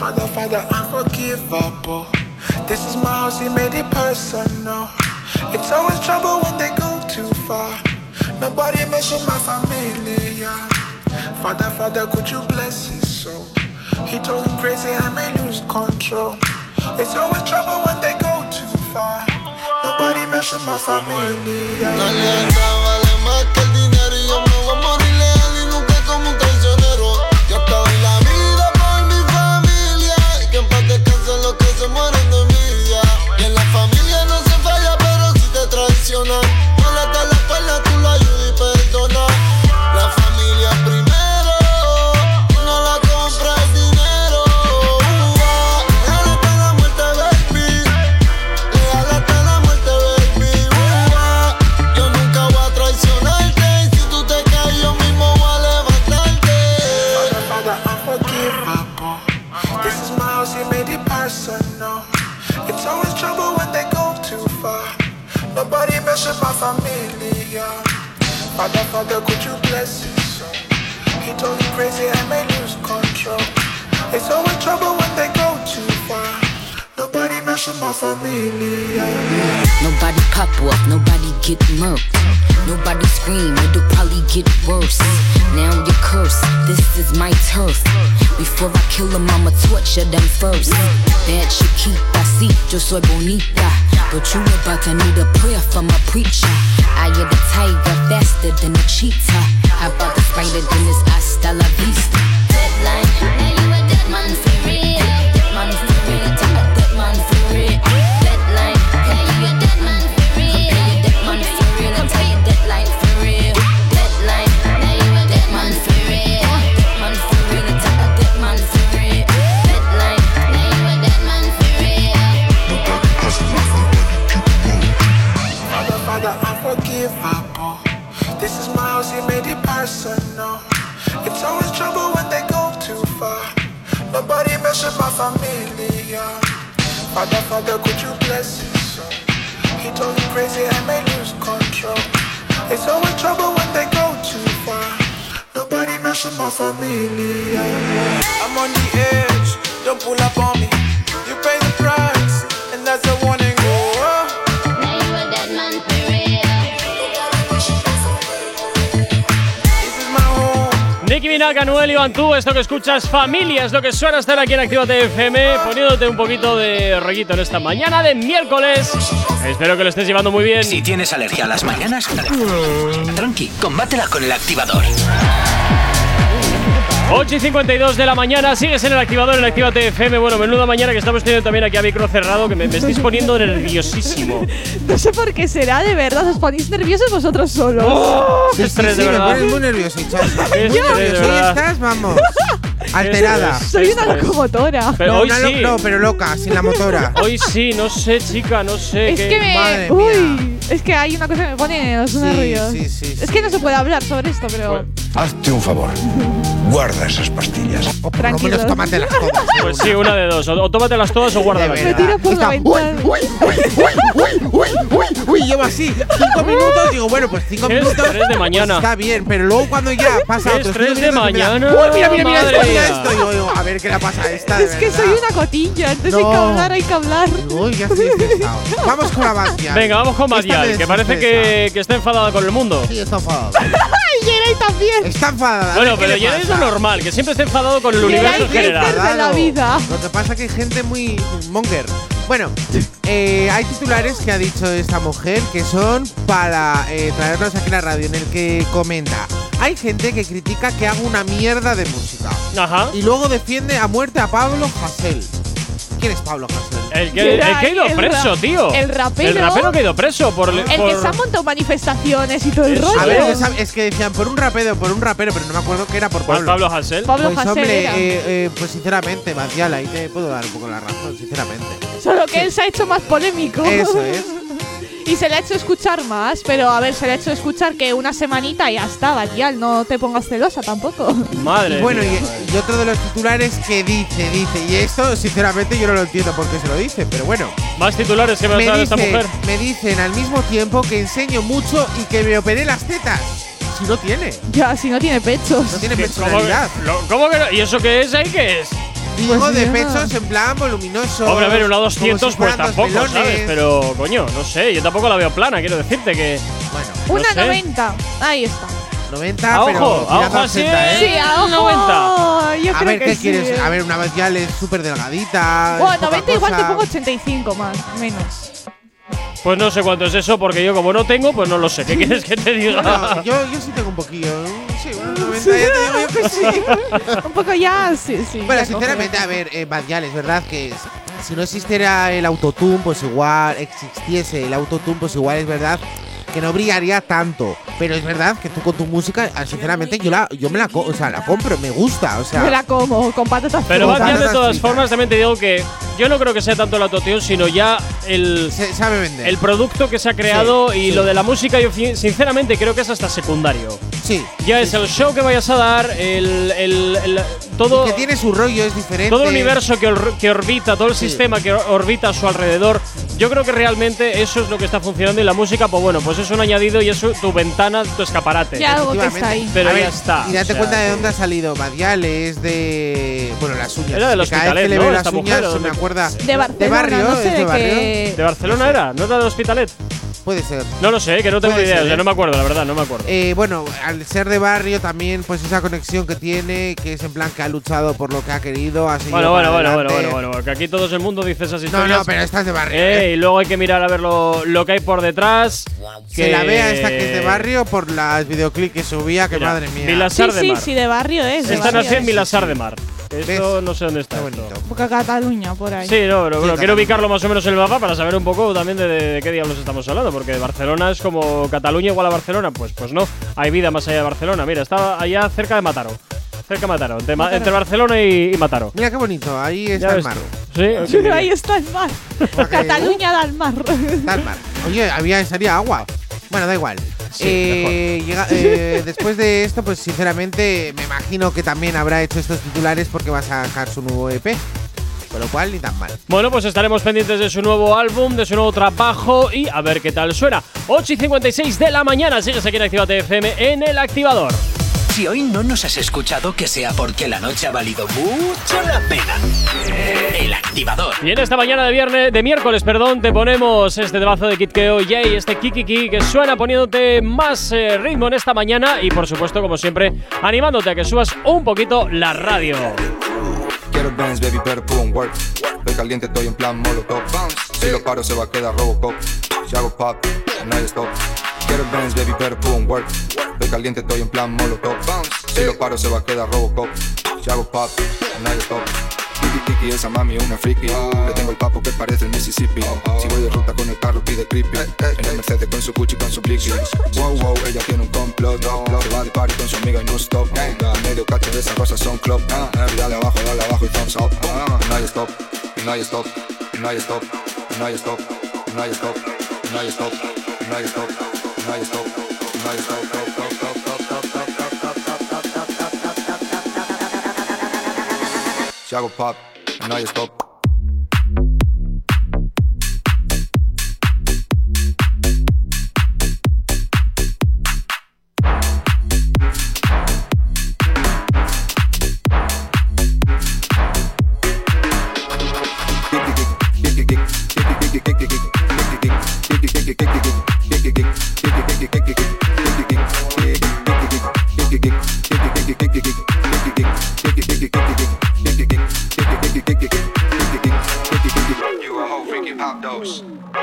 Father, Father, unforgivable. Oh. This is my house, he made it personal. It's always trouble when they go too far. Nobody mention my family. yeah. Father, Father, could you bless his soul? He told him crazy, I may lose control. It's always trouble when they go too far. Nobody mention my family. yeah. Yeah. Father, Father, could you bless his soul? He told me crazy, I may lose control. It's always trouble Mention my family. yeah.
Nobody pop off, nobody get murked. Nobody scream, it'll probably get worse. Now you're cursed, this is my turf. Before I kill them, I'ma torture them first. That Chiquita, see, yo soy bonita. But you about to need a prayer from a preacher. I am the tiger, faster than a cheetah. How about the spider, then it's hasta la vista. Deadline,
Bantú, esto que escuchas, familia, es lo que suena estar aquí en Actívate FM, poniéndote un poquito de rollito en esta mañana de miércoles. Espero que lo estés llevando muy bien.
Si tienes alergia a las mañanas, tranqui, combátela con el activador.
8 y 52 de la mañana, sigues en el activador en Actívate FM. Bueno, menuda mañana que estamos teniendo también aquí a micro cerrado, que me, me estáis poniendo nerviosísimo.
No sé por qué será, de verdad. ¿Os ponéis nerviosos vosotros solos?
¡Oh! Qué estrés, de
me pones muy nervioso.
Qué estrés, de verdad.
estás, vamos, alterada.
Soy una locomotora.
Pero
no,
hoy sí.
no, pero loca, sin la motora.
Hoy sí, no sé, chica, no sé.
Es
qué-
que me.
Madre
Uy, es que hay una cosa que me pone los
Sí,
nervios.
sí, sí,
es que no se puede hablar sobre esto, pero.
Hazte un favor. Guarda esas pastillas.
O por lo menos tómatelas todas.
Pues sí, una de dos. O, tómatelas todas o guárdalas.
De
Me
verdad.
tiro por la ventana.
uy, uy, uy, uy, uy, uy, uy, llevo así cinco minutos, digo, bueno, pues cinco minutos
estrés de mañana.
pues está bien, pero luego cuando ya pasa otros cinco
de
empieza,
mañana,
Uy, mira, mira, mira
madre
esto, mira
mía.
esto. Digo, digo, a ver qué le pasa a esta,
Es que soy una cotilla, entonces hay que hablar, hay que hablar.
Uy, ya estoy. Vamos con la Bankia.
Venga, vamos con Madial, que parece que, que está enfadada con el mundo.
Sí, está enfadado.
¡Ay, Yeray también!
Está enfadada.
Bueno, pero ya es lo normal, que siempre esté enfadado con el universo en general.
de la vida.
Lo que pasa es que hay gente muy monger. Bueno, eh, hay titulares que ha dicho esta mujer que son para eh, traernos aquí a la radio en el que comenta. Hay gente que critica que hago una mierda de música.
Ajá.
Y luego defiende a muerte a Pablo Hasél. ¿Quién es Pablo Hasél?
El que, el que ha ido
El
preso, tío.
el rapero.
El rapero que ha ido preso por.
El que
por-
se han montado manifestaciones y todo el rollo.
A ver, es, es que decían por un rapero, por un rapero, pero no me acuerdo que era por Pablo.
Pablo Hasél.
Pablo
pues
Hasél
hombre,
era.
eh, eh, pues sinceramente, Badial, ahí te puedo dar un poco la razón, sinceramente.
Solo que él se ha hecho más polémico.
Eso es.
Y se le ha hecho escuchar más, pero a ver, se le ha hecho escuchar que una semanita ya está, Badial, no te pongas celosa tampoco.
Madre.
Bueno,
mía.
y, y otro de los titulares que dice, dice, y esto sinceramente yo no lo entiendo por qué se lo dice, pero bueno.
Más titulares que me ha
Me
dado esta
dicen,
mujer.
me dicen al mismo tiempo que enseño mucho y que me operé las tetas. Si no tiene,
Ya, si no tiene pechos.
no tiene
¿Cómo que,
personalidad.
lo- cómo que no? ¿Y eso qué es ahí? ¿Qué es?
digo
pues
de pechos en plan voluminosos.
Hombre, a ver, una 200 pues tampoco, ¿sabes? Pero, coño, no sé, yo tampoco la veo plana, quiero decirte que…
Bueno.
Una 90, ahí está.
90,
a
pero
ojo, a ojo,
80, sí, ¿eh?
Sí, a ojo.
90.
Yo
a
creo
ver,
que
¿qué
sí.
quieres? A ver, una Batial es súper delgadita.
Bueno, 90 igual te pongo 85 más, menos.
Pues no sé cuánto es eso, porque yo como no tengo, pues no lo sé. ¿Qué quieres que te diga?
No, yo, yo sí tengo un poquillo. ¿eh? 90, te digo sí.
Un poco ya, sí, sí.
Bueno, sinceramente, a ver, eh, Badial, es verdad que si no existiera el autotune, pues igual existiese el autotune, pues igual es verdad que no brillaría tanto. Pero es verdad que tú con tu música, ah, sinceramente, yo la, yo me la, o sea, la compro, me gusta, o sea.
Me la como con patatas
Pero más bien de todas
fritas.
formas, también te digo que yo no creo que sea tanto el autotune, sino ya el,
se sabe vender.
el producto que se ha creado
Sí,
y
sí.
lo de la música, yo sinceramente creo que es hasta secundario.
sí.
Ya es el show que vayas a dar, el, el- el- todo,
que tiene su rollo, es diferente.
todo el universo que, or- que orbita, todo el
Sí.
sistema que or- orbita a su alrededor. Yo creo que realmente eso es lo que está funcionando y la música, pues bueno, pues es un añadido y es tu ventana, tu escaparate.
Ya algo que está ahí.
Pero ya está.
Y date
o sea,
cuenta de dónde ha salido. Badial es de. Bueno, las uñas.
Era del
Que Cada vez
Hospitalet,
que le
¿no?
veo
Esta
las uñas
mujer, ¿o
se me
dónde?
acuerda.
De Barcelona,
barrio,
no sé
de
de
barrio.
¿De Barcelona era? ¿No era del Hospitalet?
Puede ser.
No lo sé, que no tengo
Puede
idea,
ser,
o sea,
¿eh?
no me acuerdo, la verdad, no me acuerdo.
Eh, bueno, al ser de barrio también, pues esa conexión que tiene, que es en plan que ha luchado por lo que ha querido, ha
Bueno, bueno, bueno, bueno, bueno, bueno, que aquí todo el mundo dice esas
No,
historias.
no, pero esta es de barrio.
Eh,
¿eh?
y luego hay que mirar a ver lo, lo que hay por detrás.
Se
que-
la vea esta que es de barrio por las videoclips que subía, que
Mira,
madre mía.
Vilasar
Sí,
de
sí,
Mar.
sí, de barrio es. de
Esta
barrio
nació en
es.
Vilasar de Mar. Esto no sé dónde está.
Qué
esto.
bonito.
Porque Cataluña, por ahí.
Sí, no, pero bueno, quiero ubicarlo más o menos en el mapa para saber un poco también de, de- de qué diablos estamos hablando, porque Barcelona es como Cataluña igual a Barcelona, pues pues no, hay vida más allá de Barcelona. Mira, está allá cerca de Mataró. Cerca de Mataró, entre, Barcelona y, y Mataró.
Mira qué bonito, ahí está el mar.
Sí,
ahí está el mar. Cataluña da el mar.
Está el mar. Oye, había sería agua. Bueno, da igual. Eh, llega- eh, después de esto, pues sinceramente me imagino que también habrá hecho estos titulares porque va a sacar su nuevo EP. Con lo cual, ni tan mal.
Bueno, pues estaremos pendientes de su nuevo álbum, de su nuevo trabajo y a ver qué tal suena. 8 y 56 de la mañana, sigues aquí en Activate FM en el activador.
Si hoy no nos has escuchado, que sea porque la noche ha valido mucho la pena. El activador.
Y en esta mañana de viernes, de miércoles, perdón, te ponemos este debazo de Kid Keo Jay, este Kikiki que suena poniéndote más eh, ritmo en esta mañana y por supuesto, como siempre, animándote a que subas un poquito la radio.
Quiero Benz, baby, pero work. Estoy caliente, estoy en plan molotov. Si lo paro, se va a quedar Robocop. Si hago pop, nadie stop. Quiero Benz, baby, pero on work. Estoy caliente, estoy en plan molotov. Si lo paro, se va a quedar Robocop. Si hago pop, nadie stop. Kiki, Kiki, esa mami es una friki. Le tengo el papo que parece el Mississippi. Si voy de ruta con el carro, pide creepy. En el Mercedes con su Gucci, con su blicky. Wow, wow, ella tiene un complot. Se va de party con su amiga y no stop. Medio cacho de esas cosas son club. Y dale abajo, dale abajo y thumbs up. Y no hay stop, hay stop, hay stop, hay stop, hay stop, hay stop, hay stop, Shadow pop, now you stop.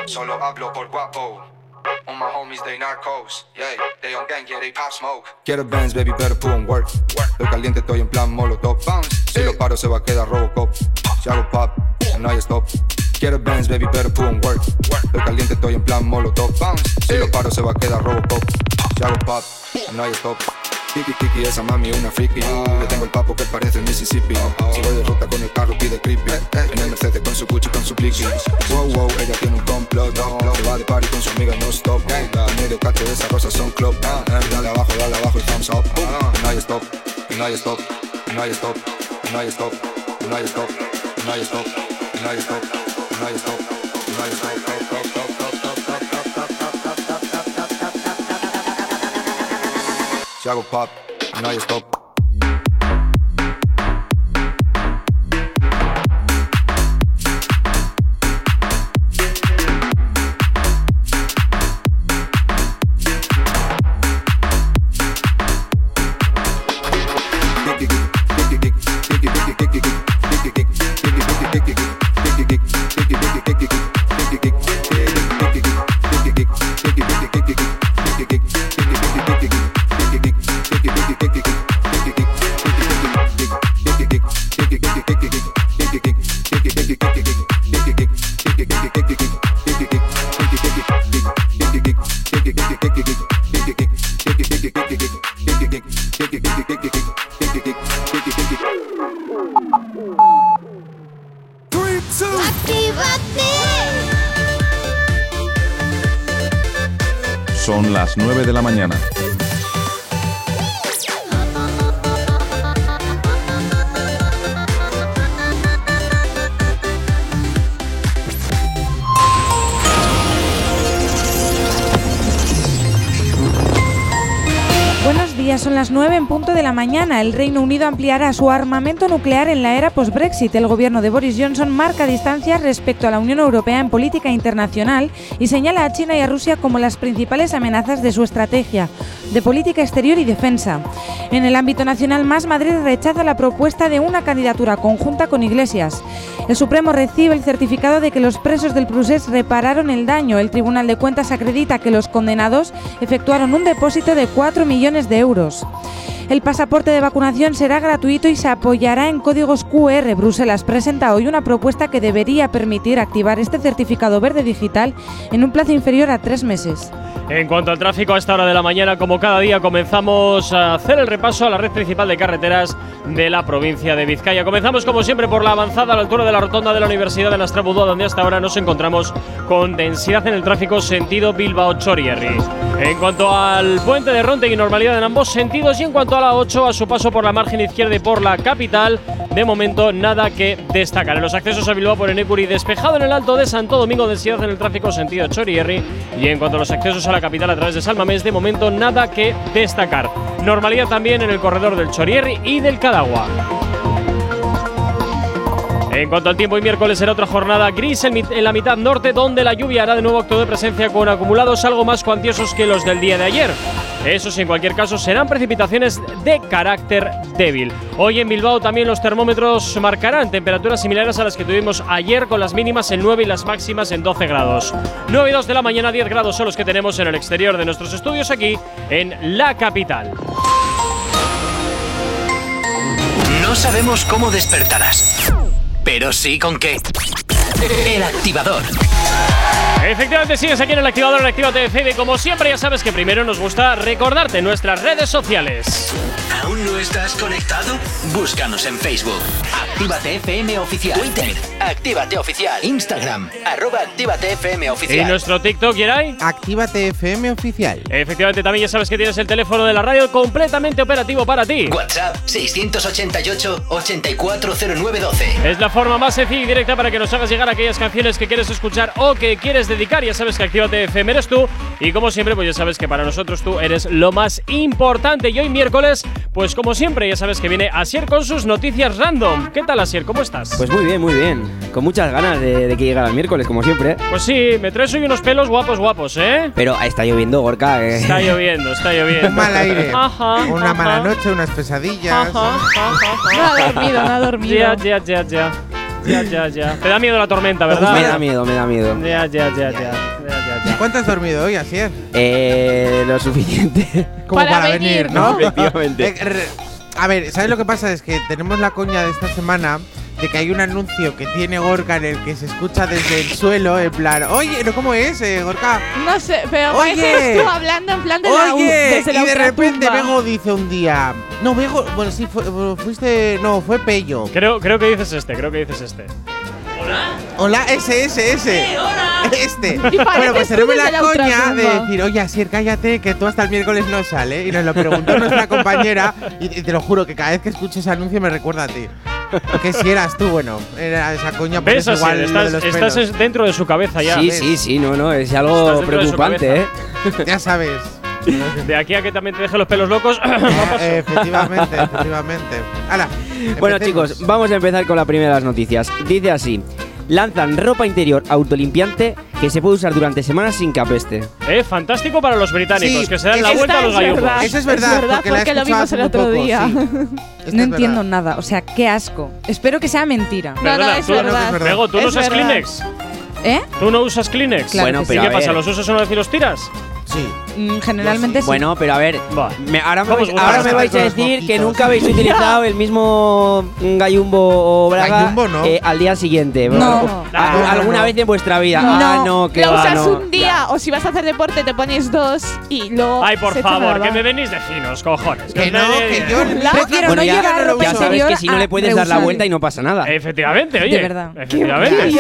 Solo hablo por guapo. All my homies, they narcos. Yeah, they on gang, yeah, they pop smoke. Quiero Benz, baby, better put on work. Estoy caliente, estoy en plan molotov. Si lo paro, se va a quedar Robocop. Si hago pop, no hay stop. Quiero Benz, baby, pero put in work. Estoy caliente, estoy en plan molotov. Si lo paro se va a quedar Robocop. Si hago pop, no hay stop. Kiki Kiki, esa mami una friki. Le tengo el papo que parece Mississippi. Si voy de ruta con el carro pide creepy. En el Mercedes con su Gucci con su Blicky. Wow wow, ella tiene un complot. Se va de party con su amiga no stop. En medio cacho de esas rosas son club. Dale abajo, dale abajo y thumbs up. No hay stop, y no hay stop, no hay stop, no hay stop, no hay stop, no hay stop, no hay stop, no hay stop, no hay stop. Si hago pop, no hay stop.
9 de la mañana.
Las 9 en punto de la mañana. El Reino Unido ampliará su armamento nuclear en la era post-Brexit. El gobierno de Boris Johnson marca distancias respecto a la Unión Europea en política internacional y señala a China y a Rusia como las principales amenazas de su estrategia de política exterior y defensa. En el ámbito nacional, Más Madrid rechaza la propuesta de una candidatura conjunta con Iglesias. El Supremo recibe el certificado de que los presos del procés repararon el daño. El Tribunal de Cuentas acredita que los condenados efectuaron un depósito de 4 millones de euros. El pasaporte de vacunación será gratuito y se apoyará en códigos QR. Bruselas presenta hoy una propuesta que debería permitir activar este certificado verde digital en un plazo inferior a tres meses.
En cuanto al tráfico a esta hora de la mañana, como cada día, comenzamos a hacer el repaso a la red principal de carreteras de la provincia de Vizcaya. Comenzamos, como siempre, por la avanzada a la altura de la rotonda de la Universidad de Nastrabudó, donde hasta ahora nos encontramos con densidad en el tráfico sentido Bilbao-Chorierri. En cuanto al puente de Ronte y normalidad en ambos sentidos, y en cuanto a la 8, a su paso por la margen izquierda y por la capital, de momento nada que destacar. En los accesos a Bilbao por Enecuri, despejado en el Alto de Santo Domingo, densidad en el tráfico sentido Chorierri. Y en cuanto a los accesos a la capital a través de Salmamés, de momento nada que destacar. Normalidad también en el corredor del Chorierri y del Cadagua. En cuanto al tiempo, y miércoles será otra jornada gris en, la mitad norte, donde la lluvia hará de nuevo acto de presencia con acumulados algo más cuantiosos que los del día de ayer. Eso sí, en cualquier caso, serán precipitaciones de carácter débil. Hoy en Bilbao también los termómetros marcarán temperaturas similares a las que tuvimos ayer, con las mínimas en 9 y las máximas en 12 grados. 9 y 2 de la mañana, 10 grados son los que tenemos en el exterior de nuestros estudios aquí en la capital.
No sabemos cómo despertarás, pero sí con qué. El activador.
Efectivamente, sigues aquí en el activador en Activa TV. Como siempre, ya sabes que primero nos gusta recordarte nuestras redes sociales.
¿Aún no estás conectado? Búscanos en Facebook. Actívate FM Oficial. Twitter. Actívate Oficial. Instagram. Arroba Actívate FM Oficial.
¿Y nuestro TikTok, Yeray?
Actívate FM Oficial.
Efectivamente, también ya sabes que tienes el teléfono de la radio completamente operativo para ti.
WhatsApp 688-840912.
Es la forma más sencilla y directa para que nos hagas llegar aquellas canciones que quieres escuchar o que quieres dedicar. Ya sabes que Actívate FM eres tú. Y como siempre, pues ya sabes que para nosotros tú eres lo más importante. Y hoy miércoles, pues como siempre, ya sabes que viene Asier con sus noticias random. ¿Qué tal, Asier? ¿Cómo estás?
Pues muy bien, muy bien. Con muchas ganas de, de que llegara el miércoles, como siempre.
Pues sí, me traes hoy unos pelos guapos, guapos, ¿eh?
Pero está lloviendo, Gorka. eh.
Está lloviendo, está lloviendo.
Un mal aire.
Ajá,
Una
ajá.
mala noche, unas pesadillas.
No ha dormido, no ha dormido.
Ya, ya, ya, ya. Ya, ya, ya. Te da miedo la tormenta, ¿verdad?
Me da miedo, me da miedo.
Ya, ya, ya, ya. ya, ya, ya.
¿Cuánto has dormido hoy, Asier?
Eh, lo suficiente.
Como
Para
para,
venir,
venir, ¿no?
Efectivamente.
Eh, re- A ver, ¿sabes lo que pasa? Es que tenemos la coña de esta semana de que hay un anuncio que tiene Gorka en el que se escucha desde el suelo, en plan, oye, ¿no cómo es, eh, Gorka?
No sé, pero
oye,
tú hablando en plan de
oye,
la u,
y de repente Bego dice un día, no, Bego, bueno, sí, fuiste, no, fue Pello.
Creo, creo que dices este, creo que dices este.
Hola. Hola, ese, ese, ese. Sí,
hola. Este.
Bueno, pues tenemos la,
la
coña de decir, oye, Asier, cállate, que tú hasta el miércoles no sale. Y nos lo preguntó nuestra compañera. Y te lo juro que cada vez que escucho ese anuncio me recuerda a ti. que si eras tú? Bueno, era esa coña pues por igual.
Estás, estás dentro de su cabeza ya.
Sí, sí, sí, no, no, es algo preocupante, ¿eh?
ya sabes.
De aquí a que también te deje los pelos locos.
Eh, efectivamente, efectivamente. Hala,
bueno, chicos, vamos a empezar con la primera de las noticias. Dice así: lanzan ropa interior autolimpiante que se puede usar durante semanas sin capeste. Es
eh, fantástico para los británicos,
sí,
que se dan la vuelta a los
gallos. Eso
es
verdad,
es verdad porque,
porque lo vimos el otro
poco,
día.
Sí.
No entiendo nada, o sea, qué asco. Espero que sea mentira.
No,
Perdona, no,
es,
tú,
verdad.
No,
Pego, ¿tú
es no
usas
verdad.
Kleenex?
¿Eh?
¿Tú no usas Kleenex?
Claro
bueno,
pero
sí.
¿Y
qué pasa? ¿Los usas una vez y los tiras?
Sí.
Mm, generalmente sí.
Bueno, pero a ver, ahora me vais,
a
decir que nunca habéis utilizado el mismo gallumbo o braga eh, al día siguiente.
No.
Ah,
alguna vez en vuestra vida. Ah, no, que
Lo usas un día o si vas a hacer deporte te pones dos y luego.
Ay, por favor, que me venís de finos, cojones.
Que no, que yo
La-
prefiero
Bueno,
no
ya,
llevar ropa
ya sabes que si no le puedes dar la vuelta y no pasa nada.
Efectivamente, oye.
Verdad.
Efectivamente.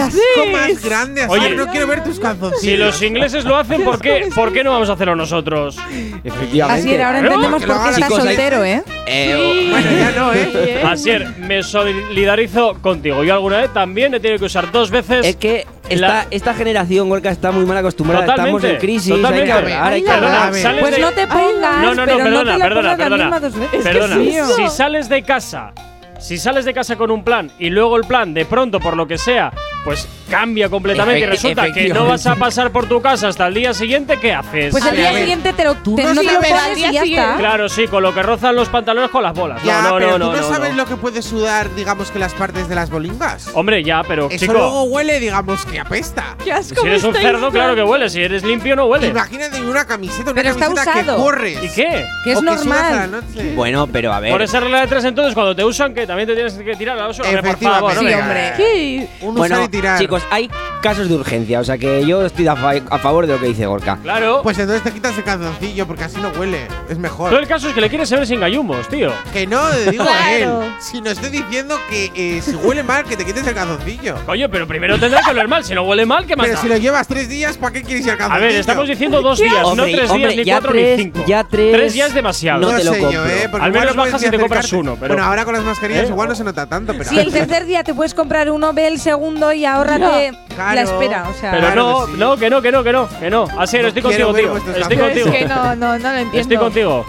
Más grande,
Oye.
No quiero ver tus calzoncillos.
Si los ingleses lo hacen, ¿por qué, no vamos a hacerlo nosotros? nosotros.
Efectivamente.
Así era, ahora entendemos por qué estás soltero, ¿eh?
¿eh? Sí.
Bueno, ya no, ¿eh?
Asier, me solidarizo contigo. Yo alguna vez también he tenido que usar dos veces.
Es que esta,
la...
esta generación, Gorka, está muy mal acostumbrada.
Totalmente, Estamos
en crisis.
Totalmente.
Hay que hablar, hay que hablar.
Perdona,
pues
de...
Pues no te pongas.
No, no, no, perdona,
no
perdona, perdona. Perdona.
Es que
si sales de casa si sales de casa con un plan y luego el plan de pronto por lo que sea pues cambia completamente y resulta que no vas a pasar por tu casa hasta el día siguiente, ¿qué haces?
Pues el día siguiente te lo, te,
no
te lo pones y ya está.
Claro, sí, con lo que rozan los pantalones con las bolas.
Ya,
no, no,
pero
no, no,
tú no, sabes lo que puede sudar, digamos, que las partes de las bolingas.
Hombre, ya, pero
Eso
chico,
luego huele, digamos, que apesta.
Qué asco
si eres un cerdo, claro que huele. Si eres limpio, no huele.
Imagínate una camiseta, una
pero
camiseta está
usado.
que corres.
¿Y qué?
Que es
o
normal.
Que noche.
Bueno, pero a ver.
Por esa regla de tres, entonces, cuando te usan, que también te tienes que tirar la basura. Por favor, hombre.
Sí, hombre.
Chicos, hay casos de urgencia, o sea que yo estoy a, favor de lo que dice Gorka.
Claro.
Pues entonces te quitas el calzoncillo porque así no huele. Es mejor.
Todo el caso es que le quieres saber sin gallumos, tío.
Que no, le digo a él. Si no estoy diciendo que eh, si huele mal, que te quites el calzoncillo.
Coño, pero primero tendrá que oler mal. Si no huele mal, ¿qué más?
Pero si lo llevas tres días, ¿para qué quieres ir al calzoncillo?
A ver, estamos diciendo dos días, no tres días, ni cuatro,
tres,
ni cinco.
Ya tres.
Tres días es demasiado.
No, te lo compro.
Eh,
al menos bajas si te compras uno.
Bueno, ahora con las mascarillas
¿Eh?
igual no se nota tanto.
Si el tercer día te puedes comprar uno, ve el segundo y ahórrate la espera. O sea,
pero no,
que
no, que no, que no, que no, que no. Así,
no
estoy contigo, tío. Estoy contigo.
Es que no, no, no lo entiendo.
Estoy contigo.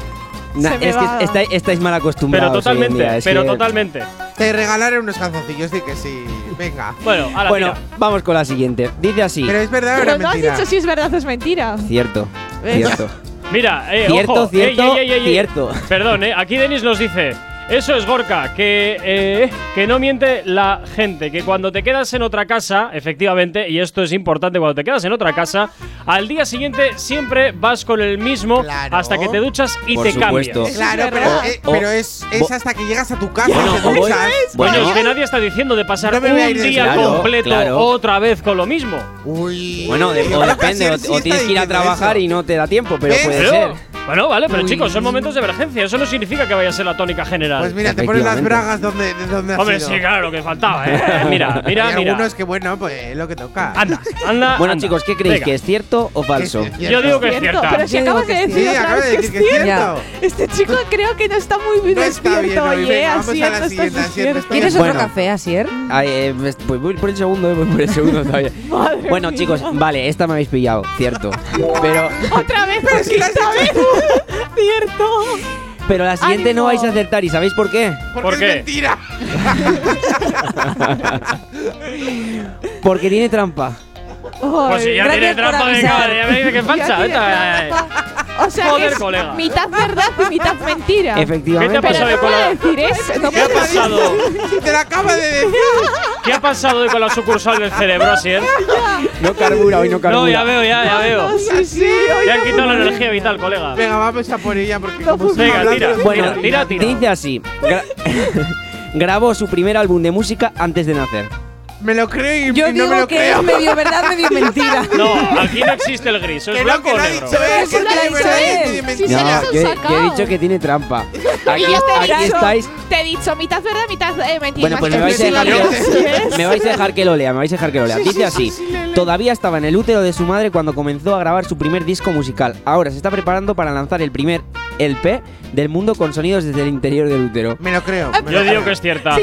Estáis, estáis, mal acostumbrados.
Pero totalmente, pero totalmente.
Te regalaré unos calzoncillos, di que sí. Venga.
Bueno, a la
bueno vamos con la siguiente. Dice así.
Pero es verdad
pero no
mentira?
has dicho si es verdad o es mentira.
Cierto, cierto.
Mira, eh,
cierto,
ojo. Eh, cierto,
cierto.
Perdón, eh, aquí Denis nos dice. Eso es Gorka, que, eh, que no miente la gente, que cuando te quedas en otra casa, efectivamente, y esto es importante, cuando te quedas en otra casa, al día siguiente siempre vas con el mismo hasta que te duchas y te cambias.
Claro, eh, pero, es, hasta que llegas a tu casa.
Bueno,
es que nadie está diciendo de pasar un día completo otra vez con lo mismo.
Uy.
Bueno, o depende, o, tienes que ir a trabajar y no te da tiempo, pero
¿Eh?
puede ser.
Bueno, vale, pero chicos, son momentos de emergencia. Eso no significa que vaya a ser la tónica general.
Pues mira, te pones las bragas donde, donde
Hombre, sí, claro, lo que faltaba, ¿eh? Mira, mira,
Hay
mira.
algunos que, bueno, pues es lo que toca.
Anda, anda.
Bueno, chicos, ¿qué creéis?
Venga.
¿Que es cierto o falso?
Yo digo que es
cierto. Pero si acabas de decir
sí,
que es cierto. Este chico creo que no está muy bien
no
despierto,
no.
Así no está
¿Quieres otro café, Asier?
Eh, pues voy por el segundo, eh, voy por el segundo todavía. Bueno, chicos, vale, esta me habéis pillado, cierto. Pero.
Otra vez, pero
si la
sabes. Cierto.
Pero la siguiente no vais a acertar, ¿y sabéis por qué?
Porque es mentira.
Porque tiene trampa.
Pues si ya tiene trampa de ya me dice que es falsa.
O sea,
Joder,
es
colega.
mitad verdad y mitad mentira.
Efectivamente.
¿Qué te ha pasado con la...
decir eso?
¿Qué ha pasado?
te lo acaba de decir.
¿Qué ha pasado con la sucursal del cerebro, así?
No carbura hoy, no carbura.
No, ya veo, ya, ya veo.
No, sí, sí.
Ya han quitado la energía vital, colega.
Venga, va a por ella porque no,
Venga, tira,
bueno,
tira, tira, tira.
Dice así. Grabó su primer álbum de música antes de nacer
me lo creo y
Yo
no me lo creo.
medio verdad, medio mentira.
No, aquí no existe el gris. Es blanco o negro.
¿eh?
No, yo,
he-
yo he dicho que tiene trampa. Aquí,
te he dicho- Te he dicho mitad verdad, mitad eh, mentira.
Bueno, pues me vais, a dejar que, me vais a dejar que lo lea, me vais a dejar que lo lea. Dice así, todavía estaba en el útero de su madre cuando comenzó a grabar su primer disco musical. Ahora se está preparando para lanzar el primer LP del mundo con sonidos desde el interior del útero.
Me lo creo. me lo
Yo
digo
que es cierta.
Sí,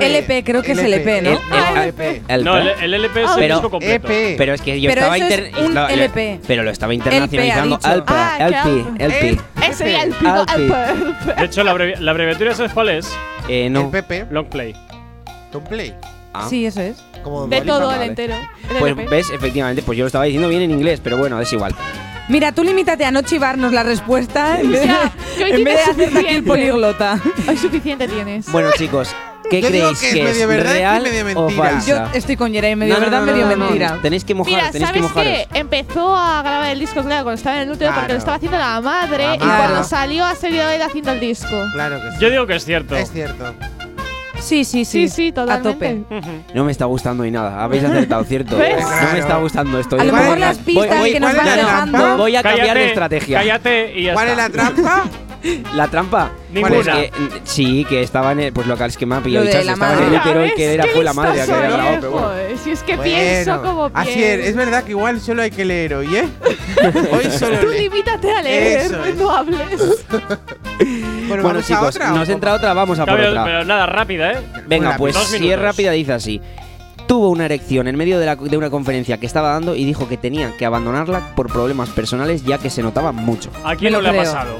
LP, creo que es LP, ¿no?
Eh,
eh,
ah,
LP.
El
LP el disco.
Pero es que yo estaba
LP.
Pero lo estaba internacionalizando.
LP,
LP, LP, LP.
De hecho, la abreviatura, ¿sabes cuál es?
Eh, no.
El PP.
Long Play.
Long Play.
Ah.
Sí, eso es.
Como
de todo el entero.
Pues ves, efectivamente, pues yo lo estaba diciendo bien en inglés, pero bueno, es igual.
Mira, tú limítate a no chivarnos la respuesta en vez, de, hacerte aquí el políglota.
Hoy suficiente tienes.
Bueno, chicos, ¿Qué creéis
es
No, Tenéis que mojar,
qué? Empezó a grabar el disco, claro, cuando estaba en el útero porque lo estaba haciendo la madre
ah,
y cuando salió ha seguido él haciendo el disco.
Claro que.
Yo digo que es cierto.
Es cierto.
Sí, sí, sí.
Sí, totalmente.
No me está gustando y nada. Habéis acertado, ¿cierto? No me está gustando esto.
A lo mejor las pistas que nos van.
Voy a cambiar estrategia.
Cállate
¿Cuál es la trampa?
¿La trampa?
Ninguna.
Pues que, mm, sí, que estaban, pues locales que me ha pillado
dichas,
estaban en el útero y
ah,
que era, fue la madre que.
Si es que bueno, pienso como pienso.
Así es, es verdad que igual solo hay que leer hoy, ¿eh? hoy solo
Tú limítate a leer, no hables.
bueno,
bueno chicos, nos entra otra, vamos a por otra.
Pero nada, rápida, ¿eh?
Venga, pues si es rápida, dice así tuvo una erección en medio de, la, de, una conferencia que estaba dando y dijo que tenía que abandonarla por problemas personales ya que se notaban mucho.
¿A quién no le ha pasado?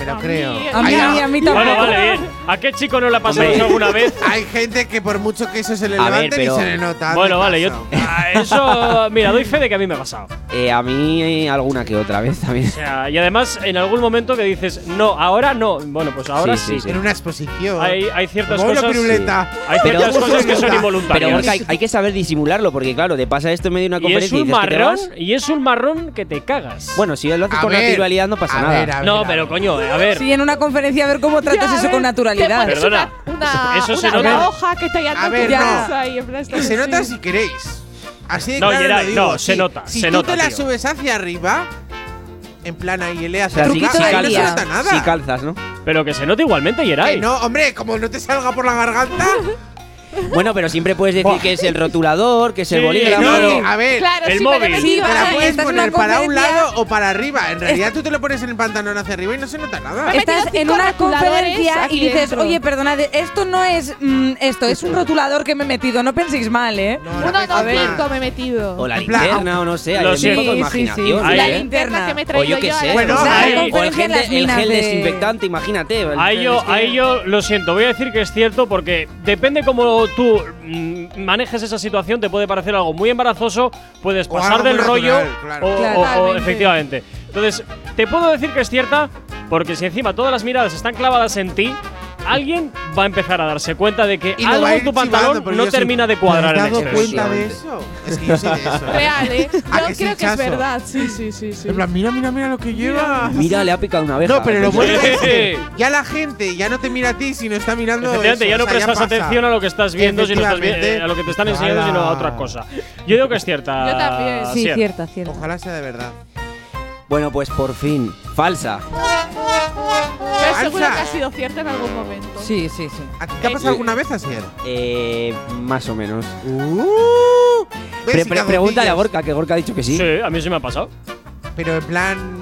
Me creo.
A mí, también.
Bueno, vale, ¿A qué chico no le ha pasado alguna vez?
Hay gente que por mucho que eso se le levante ni se le nota.
Bueno, vale, yo. Ah, eso, mira, doy fe de que a mí me ha pasado.
Eh, a mí alguna que otra vez también.
Y además, en algún momento que dices, no, ahora no. Bueno, pues ahora
sí.
En una exposición.
Hay, hay ciertas cosas. Hay ciertas cosas que son
Pero
involuntarias.
Gorka, hay, que saber disimularlo porque, claro, te pasa esto en medio de una
y es un marrón, y es un marrón que te cagas.
Bueno, si lo haces
A
con
ver,
naturalidad no pasa nada.
no, pero coño, eh, a ver.
Sí, en una conferencia a ver cómo tratas
ya,
eso
ver,
con naturalidad.
Perdona.
Una,
eso se nota.
Una hoja que está ya
a
no. y en
que se nota si queréis. Así de
no,
claro
Gerard,
lo digo.
No, sí,
se
nota.
Si
se
tú
nota,
te la
tío.
subes hacia arriba, en plan ahí eleas,
o sea, si, si
no se nota nada.
Si calzas, ¿no?
Pero que se nota igualmente, Geray.
no, hombre, como no te salga por la garganta.
Bueno, pero siempre puedes decir que es el rotulador, que es el bolígrafo.
No, a ver,
claro,
el móvil.
Sí,
la puedes poner para un lado o para arriba. En realidad tú te lo pones en el pantalón hacia arriba y no se nota nada.
Estás en una conferencia y dices, oye, perdonad, esto no es mm, esto, es un rotulador que me he metido. No penséis mal, ¿eh?
No, no,
no, me he metido.
O la linterna, o no sé.
Lo
sé.
Sí,
imaginación.
La
¿eh?
linterna que me traigo
yo. O
yo
sé. O el gel, desinfectante, imagínate.
Ahí
este.
yo lo siento. Voy a decir que es cierto porque depende cómo tú mm, manejes esa situación te puede parecer algo muy embarazoso, puedes pasar del rollo o efectivamente. Entonces, te puedo decir que es cierta porque si encima todas las miradas están clavadas en ti, alguien va a empezar a darse cuenta de que algo en tu pantalón no termina de cuadrar en
dado cuenta de eso? Es que yo soy de eso. ¿eh?
Real, ¿eh? Yo creo que es verdad. Sí, sí, sí, sí.
En plan, mira, mira, mira lo que lleva.
Mira, le ha picado una abeja.
No, pero lo bueno es que ya la gente ya no te mira a ti, sino está mirando
ya no prestas atención a lo que estás viendo, sino estás eh, a lo que te están enseñando, sino a otra cosa. Yo digo que es cierta.
Yo también.
Sí,
cierta,
cierta. cierta.
Ojalá sea de verdad.
Bueno, pues por fin, falsa.
Estoy
segura
que ha sido cierta en algún momento.
Sí, sí, sí.
¿Te ha eh, pasado alguna vez, Asier?
Eh, eh, más o menos.
Uh,
Pre- pre- pregúntale a Gorka, que Gorka ha dicho que sí.
Sí, a mí sí me ha pasado.
Pero en plan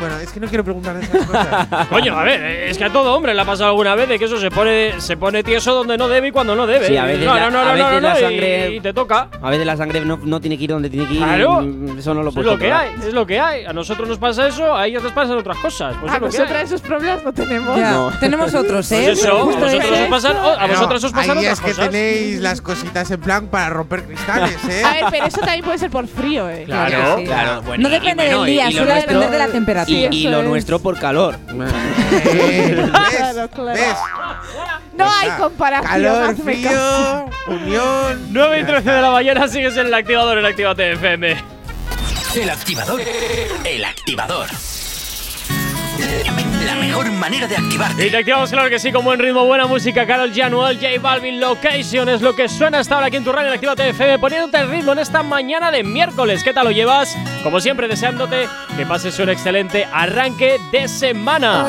bueno, es que no quiero preguntar de esas cosas.
Coño, a ver, es que a todo hombre le ha pasado alguna vez de que eso se pone, se pone tieso donde no debe y cuando no debe.
Sí, a veces,
no,
la,
no, no,
a veces la,
sangre. Y, y, te toca.
A veces la sangre no, tiene que ir donde tiene que ir.
Claro.
Eso no lo puedo Es
lo que hay, es lo que hay. A nosotros nos pasa eso, a ellos les pasan otras cosas. Pues
a
nosotros
esos problemas no tenemos.
Ya, tenemos otros, ¿eh?
Pues eso, a vosotros os pasan, a vosotros os pasan
ahí
otras
es que tenéis las cositas en plan para romper cristales, ¿eh?
A ver, pero eso también puede ser por frío, ¿eh?
Claro, claro.
Sí.
claro. Bueno,
no depende del día,
solo
depende de la temperatura.
Y, y lo
es.
nuestro por calor.
¿Ves?
Claro, claro.
¿Ves?
No hay comparación.
Calor, frío, unión.
9 y 13 de la mañana sigues en el activador en Actívate FM.
El activador. El activador. La mejor manera de activarte.
Y te activamos, claro que sí, con buen ritmo, buena música. Carol Januel, J Balvin, Location es lo que suena hasta ahora aquí en tu radio Activa Actívate FM, poniéndote el ritmo en esta mañana de miércoles. ¿Qué tal lo llevas? Como siempre, deseándote que pases un excelente arranque de semana.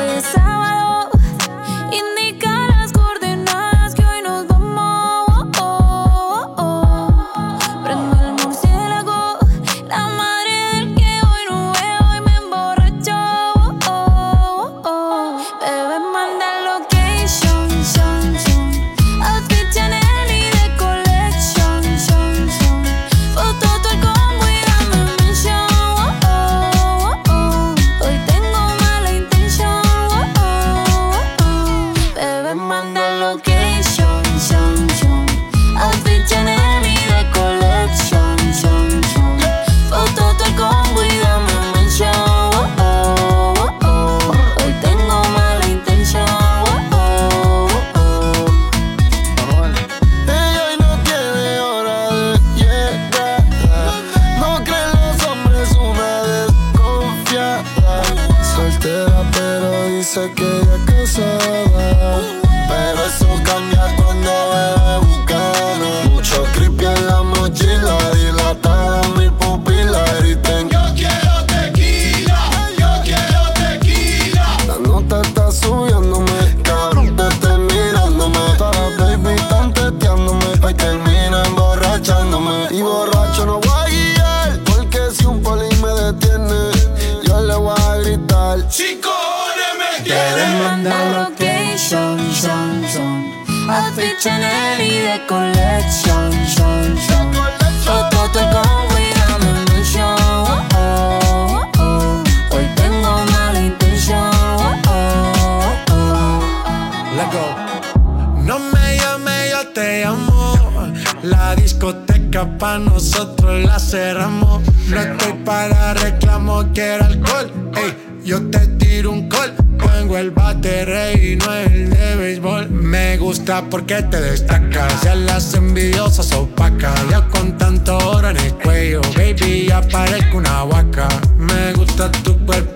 pa' nosotros la cerramos. No estoy para reclamo, quiero alcohol. Ey, yo te tiro un call. Pongo el bate rey y no el de béisbol. Me gusta porque te destacas. Ya las envidiosas opacas. Ya con tanto oro en el cuello, baby, ya parezco una vaca. Me gusta tu
cuerpo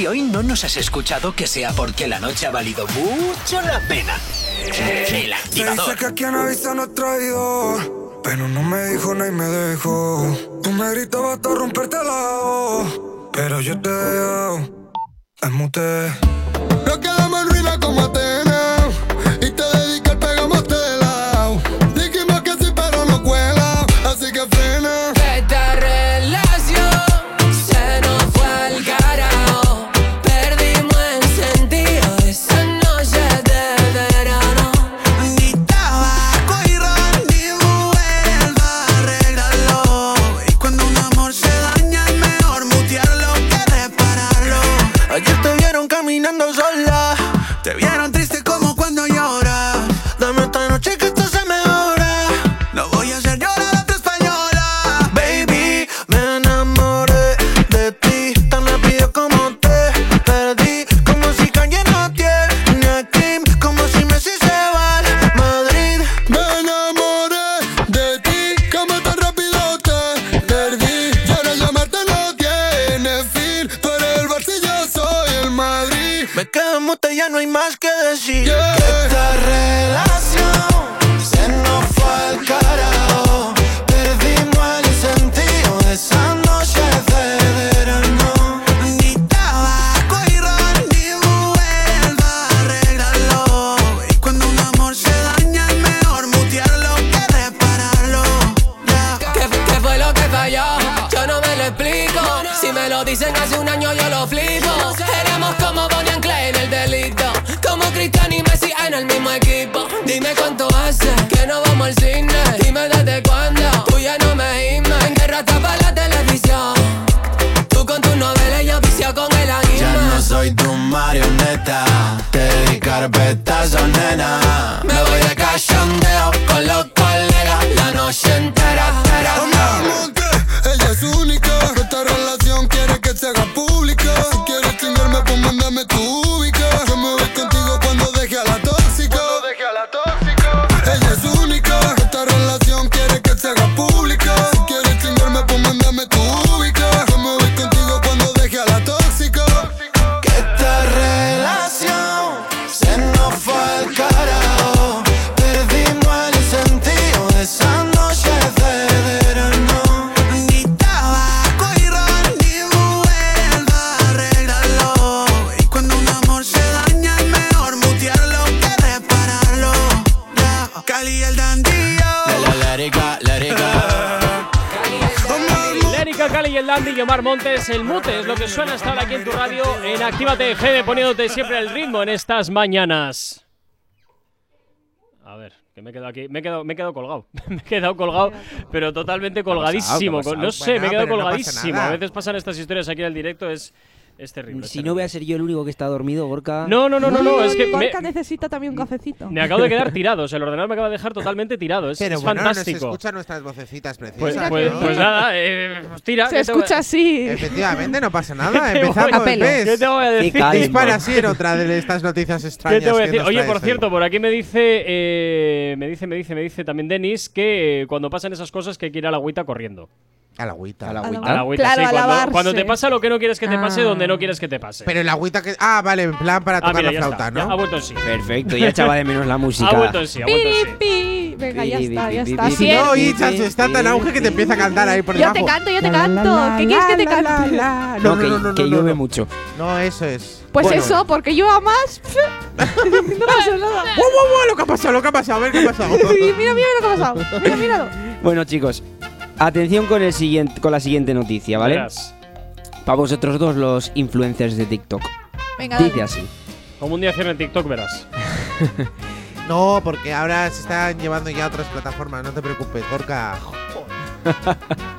Si hoy no nos has escuchado, que sea porque la noche ha valido mucho la pena. El
Se
activador.
dice que quien avisa no es traidor Pero no me dijo nada y me dejó Tú me gritabas hasta romperte la voz Pero yo te he dejado Lo quedamos en ruina como Atena
ya no hay más que decir.
Equipo. Dime cuánto hace que no vamos al cine. Dime desde cuándo. Tú ya no me gimes. En guerra tapa la televisión. Tú con tu novela y yo vicio con el anime.
Ya no soy tu marioneta, te di carpetazo, nena. Me voy de cachondeo
let it go, let it go.
Lérica, Cali y el Dandy y Omar Montes, el mute es lo que suena hasta ahora aquí en tu radio en Actívate FM poniéndote siempre el ritmo en estas mañanas. A ver, que me he quedado aquí, me he quedado, me he quedado colgado, me he quedado colgado, pero totalmente colgadísimo. No sé, me he quedado colgadísimo. A veces pasan estas historias aquí en el directo, es, es terrible. es
Si no voy a ser yo el único que está dormido, Gorka.
No, no, no, no, no, es que me,
Gorka necesita también un cafecito.
me acabo de quedar tirado, o sea, el ordenador me acaba de dejar totalmente tirado, es,
Pero
es
bueno,
fantástico.
nos escuchan nuestras vocecitas
Pues,
preciosas.
pues,
¿no?
pues nada, eh, pues tira.
Se
¿qué te a-
escucha así.
Efectivamente, no pasa nada.
¿Qué a-
Empezamos,
Apelo.
¿ves?
¿Qué te voy a decir?
Dispara así en otra de estas noticias
¿Qué
extrañas.
te voy a decir? Oye, por
hoy.
cierto, por aquí me dice, eh, me dice, me dice, me dice también Denis que eh, cuando pasan esas cosas que hay que ir a la agüita corriendo.
A la agüita.
A la
A la agüita,
Claro,
sí,
a
cuando, cuando te pasa lo que no quieres que te pase,
Ah.
donde no quieres que te pase.
Pero el agüita que. Ah, vale, en plan para
ah,
tocar
mira,
la flauta,
está, ya
¿no?
ha vuelto en sí.
Perfecto, ya echaba de menos la música.
Ha vuelto en sí, ha vuelto en sí.
Pi, pi. Venga, ya está, ya está.
Si
Bien.
no, Ichas está tan auge que te empieza a cantar ahí por
Yo
debajo.
te canto, yo te canto. ¿Qué quieres que te cante?
No,
No,
que,
no, no,
que
no,
llueve
no.
mucho.
No, eso es.
Pues
Bueno.
eso, porque yo a más. no pasa nada.
¡Wow, wow, wow! Lo que ha pasado, lo que ha pasado, a ver qué ha pasado.
Mira, mira lo que ha pasado. Mira, míralo.
Bueno, chicos, atención con, el siguiente, con la siguiente noticia, ¿vale?
Verás,
Para vosotros dos, los influencers de TikTok.
Venga,
Dice
dale.
así.
Como un día cierre en TikTok, verás.
No, porque ahora se están llevando ya a otras plataformas, no te preocupes, Gorka.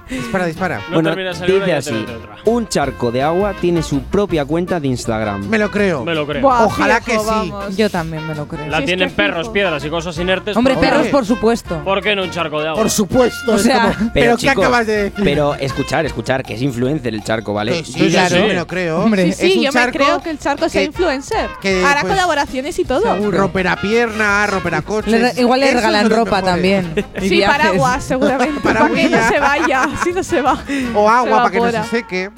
Dispara, dispara.
No
bueno, dice así. Un charco de agua tiene su propia cuenta de Instagram.
Me lo creo.
Me lo creo.
Buah,
Ojalá
fijo,
que sí.
vamos.
Yo también me lo creo.
La
es
tienen
que
perros,
fijo.
piedras y cosas inertes.
Hombre,
por
perros, por supuesto.
¿Por qué no un charco de agua?
Por supuesto.
O sea,
como- pero, ¿qué acabas de decir?
Pero escuchar, escuchar, que es influencer el charco, ¿vale?
Que sí,
Sí,
claro,
sí.
me lo creo.
Hombre.
Sí, sí,
es un
yo me creo que el charco sea influencer.
que,
Hará
pues,
colaboraciones y todo.
Romperá pierna, romperá coches.
Le igual le regalan ropa también.
Sí, paraguas, seguramente. para que no se vaya. Si no se va.
O agua para que no se seque.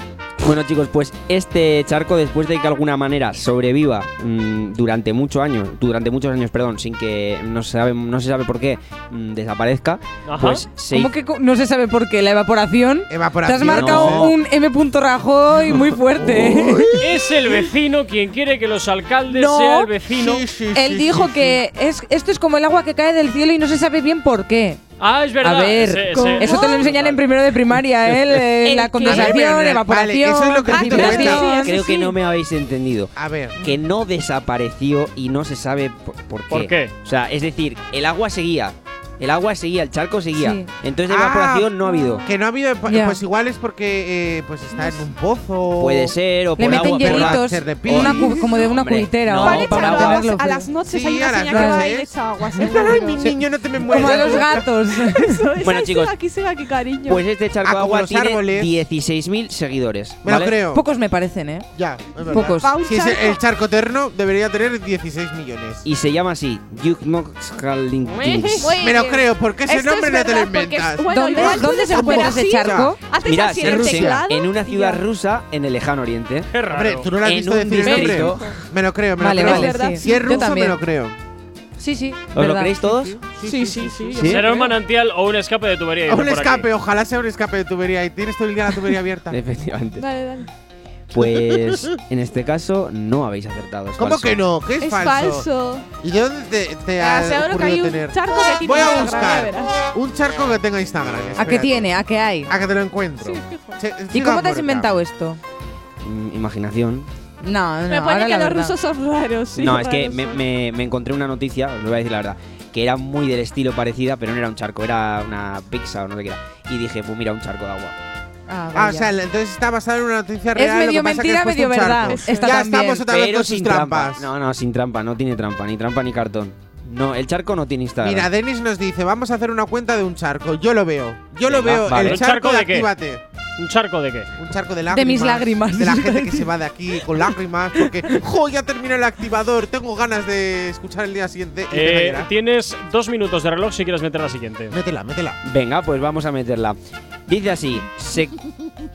Bueno chicos, pues este charco después de que de alguna manera sobreviva mm, durante muchos años, durante muchos años, perdón, sin que no se sabe, no se sabe por qué mm, desaparezca,
Ajá.
pues se
¿Cómo que no se sabe por qué? ¿La evaporación? Te has marcado
No.
un M. Rajoy muy fuerte.
Es el vecino quien quiere que los alcaldes
No.
sea el vecino.
Sí, sí,
Él
sí,
dijo
sí,
que es esto es como el agua que cae del cielo y no se sabe bien por qué.
Ah, es verdad.
A ver, eso te lo enseñan en primero de primaria, ¿eh?
¿El
la condensación,
Vale,
evaporación,
eso es lo que.
Sí,
creo
sí,
que no me habéis entendido.
A ver.
Que no desapareció y no se sabe por, por qué.
¿Por qué?
O sea, es decir, el agua seguía. El agua seguía, el charco seguía.
Sí.
Entonces
Ah,
evaporación no ha habido.
Que no ha habido.
Ya.
Pues igual es porque eh, pues está en un pozo.
Puede ser, o
Le
por
meten
agua,
hielitos,
ser de
una como de una
Hombre,
cubitera
no,
algo
para
mantenerlo
a las noches
Sí,
hay una señal que va le echa agua.
Ay, mi niño, no te me mueras.
Como a los gatos.
Eso, es
Bueno,
así,
chicos,
Aquí sigue aquí, cariño.
Pues este charco
Ah,
de agua tiene
árboles.
16.000 seguidores.
Me lo
¿vale?
creo.
Pocos me parecen, ¿eh?
Ya.
Pocos.
Si es el charco eterno, debería tener 16 millones.
Y se llama así, Yuknoxkalinkins.
Muy
Me lo
bien.
creo, porque ese
Esto es
nombre no te lo
porque
inventas.
bueno,
¿Dónde-
igual
dónde
puede
se encuentra ese charco?
Mira,
así
en Rusia, en una ciudad rusa en el lejano oriente.
Qué raro.
Hombre, tú no lo has
En
visto decir el nombre. Me lo creo, me
Vale,
lo creo.
vale.
Si es ruso, me lo creo.
Sí, sí.
¿Os lo
verdad.
creéis todos?
Sí, sí, sí.
¿Sí?
Será un manantial o un escape de tubería.
O un
aquí.
escape, ojalá sea un escape de tubería. Y tienes todo el día la tubería abierta.
Efectivamente.
Dale, dale.
Pues en este caso no habéis acertado. es
¿Cómo
falso.
que no? ¿Qué es,
Es
falso?
falso.
¿Y de dónde te, te
Ah,
ha
seguro que hay un
tener?
charco que tiene
Voy a buscar un charco que tenga Instagram.
¿A qué tiene? ¿A qué hay?
A que te lo encuentro.
Sí,
¿Y cómo te has inventado esto?
Mm, Imaginación.
No, no,
Me
ahora
pone que los rusos son raros. sí,
no, es que me,
son.
me- me encontré una noticia, os lo voy a decir la verdad, que era muy del estilo parecida, pero no era un charco, era una pizza o no sé qué era. Y dije, pues mira, un charco de agua.
Ah,
Ah, o sea, entonces está basado en una noticia
Es
real. lo
medio
que
mentira, medio verdad. Está
ya
también.
estamos otra vez
Pero
con sus
sin
trampas.
trampa. No, no, sin trampa, no tiene trampa, ni trampa ni cartón. No, el charco no tiene Instagram.
Mira, Denis nos dice, vamos a hacer una cuenta de un charco. Yo lo veo. Yo lo veo.
vale.
El
¿Un
charco,
charco
de
de qué?
Actívate.
¿Un charco de qué?
Un charco de lágrimas.
De mis lágrimas.
De la gente que se va de aquí con lágrimas porque, ¡jo! Ya terminó el activador. Tengo ganas de escuchar el día siguiente.
Eh, tienes dos minutos de reloj si quieres meter la siguiente.
Métela, métela.
Venga, pues vamos a meterla. Dice así, se,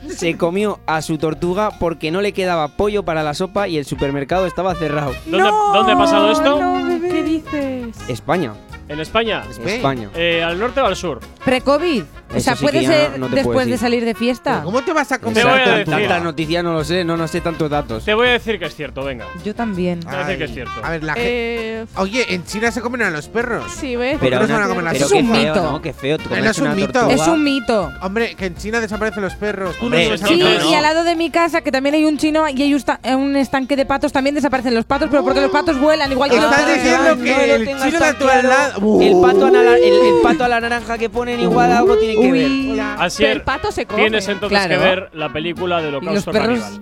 se comió a su tortuga porque no le quedaba pollo para la sopa y el supermercado estaba cerrado.
¿Dónde, ¿dónde ha pasado esto?
¿Qué dices?
España,
¿En España?
España.
Eh, ¿Al norte o al sur?
¿Pre-COVID? O sea,
Eso sí
puede
que ya
ser
no te puedo
después de
decir.
salir de fiesta.
¿Cómo te vas a
Te voy a
Exacto,
decir.
Tanta noticia no lo sé, no, no sé tantos datos.
Te voy a decir que es cierto, venga.
Yo también.
Te voy a decir que es cierto.
A ver, la
Eh,
gente. Oye, en China se comen a los perros.
sí, voy a decir
¿Por qué
Pero,
no se van a comer las
pero
es un
feo,
mito.
¿no? Qué feo.
es un
una
mito.
tortuga.
Es un mito.
Hombre, que en China desaparecen los perros. Tú
Hombre,
no a
sí,
y al lado de mi casa, que también hay un chino y hay un, un estanque de patos, también desaparecen los patos, pero porque los patos vuelan, igual que los
Estás
perros.
diciendo que el chino de
tan
tu al
claro.
lado.
El pato, a la, el, el pato a la naranja que ponen igual algo tiene que
Uy.
ver.
Así
Pero el pato se come.
Tienes entonces
Claro.
que ver la película de
Y los
Holocausto
perros.
Caníbal.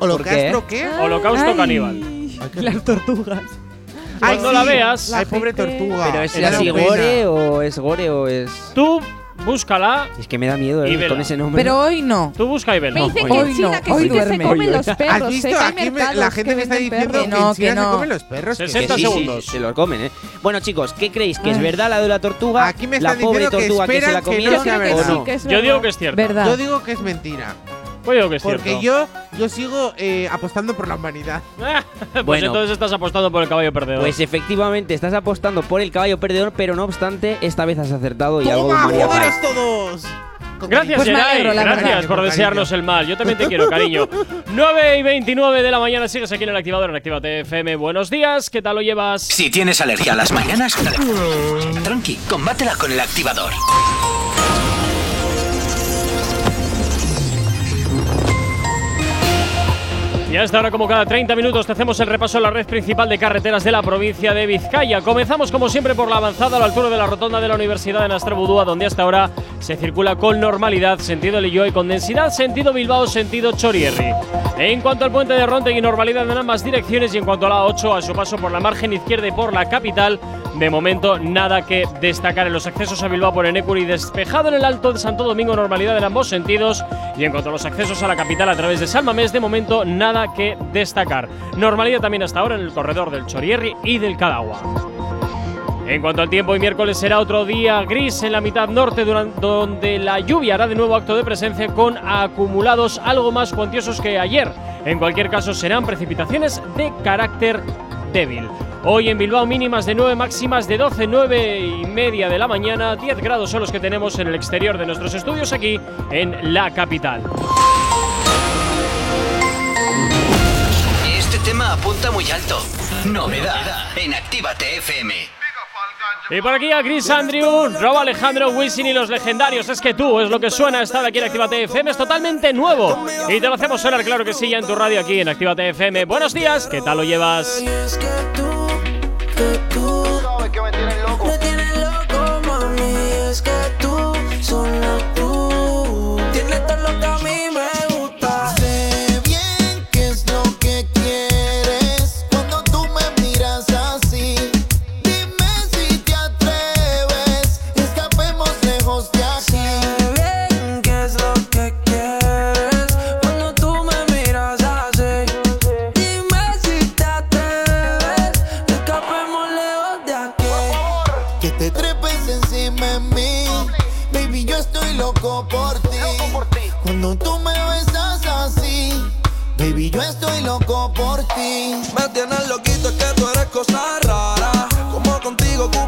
¿Holocausto qué?
Holocausto
Ay,
Caníbal.
Las tortugas.
Ay,
Cuando
sí.
la veas,
Ay, pobre tortuga.
Pero es así
pena.
gore o es gore o es.
tú búscala,
Es que me da miedo eh, con ese nombre.
Pero hoy no.
tú busca y vela.
Me dicen
No,
que
hoy
en China
no,
que
hoy
sí que se
duerme.
comen los
¿Has
perros.
visto?
sé que hay
Aquí me- la gente
que
me está diciendo que
No,
en China
que no.
se comen los perros. que
60
sí, sí,
segundos.
se los comen, ¿eh? Bueno, chicos, ¿qué creéis? ¿Que es verdad la de la tortuga?
Aquí me
la pobre
diciendo que
tortuga que, se la
que no
comieron
que sí,
no.
que
Yo digo que es cierto.
¿Verdad?
Yo digo que es mentira.
Yo digo que es
Porque
cierto.
yo, yo sigo eh, apostando por la humanidad.
pues
Bueno.
entonces estás apostando por el caballo perdedor.
Pues efectivamente, estás apostando por el caballo perdedor, pero no obstante, esta vez has acertado y algo
¡Toma, joderos todos! Con
Gracias,
Pues me
Geray.
alegro, la
Gracias
verdad.
por
Con
desearnos el mal. Yo también te quiero, cariño. 9 y 29 de la mañana sigues aquí en el activador en Actívate FM. Buenos días, ¿qué tal lo llevas?
Si tienes alergia a las mañanas, tranqui, combátela con el activador.
Y a esta hora, como cada 30 minutos, te hacemos el repaso a la red principal de carreteras de la provincia de Vizcaya. Comenzamos, como siempre, por la avanzada a la altura de la rotonda de la Universidad de Nastrabudúa, donde hasta ahora se circula con normalidad, sentido Lilloy, con densidad, sentido Bilbao, sentido Chorierri. En cuanto al puente de Rontegui, normalidad en ambas direcciones. Y en cuanto a la 8, a su paso por la margen izquierda y por la capital, de momento nada que destacar en los accesos a Bilbao por Enecuri, despejado en el Alto de Santo Domingo, normalidad en ambos sentidos. Y en cuanto a los accesos a la capital a través de Salmamés, de momento nada que destacar. Normalidad también hasta ahora en el corredor del Chorierri y del Cadagua. En cuanto al tiempo, hoy miércoles será otro día gris en la mitad norte, donde la lluvia hará de nuevo acto de presencia con acumulados algo más cuantiosos que ayer. En cualquier caso, serán precipitaciones de carácter débil. Hoy en Bilbao mínimas de 9, máximas de 12, 9 y media de la mañana. 10 grados son los que tenemos en el exterior de nuestros estudios aquí en la capital.
Este tema apunta muy alto. Novedad en Actívate FM.
Y por aquí a Chris Andrew, Rob Alejandro, Wisin y los legendarios. Es que tú, es lo que suena estar aquí en Actívate FM. Es totalmente nuevo. Y te lo hacemos sonar, claro que sí, ya en tu radio aquí en Actívate FM. Buenos días, ¿qué tal lo llevas?
Que tú, que tú Me tienes loco, contigo,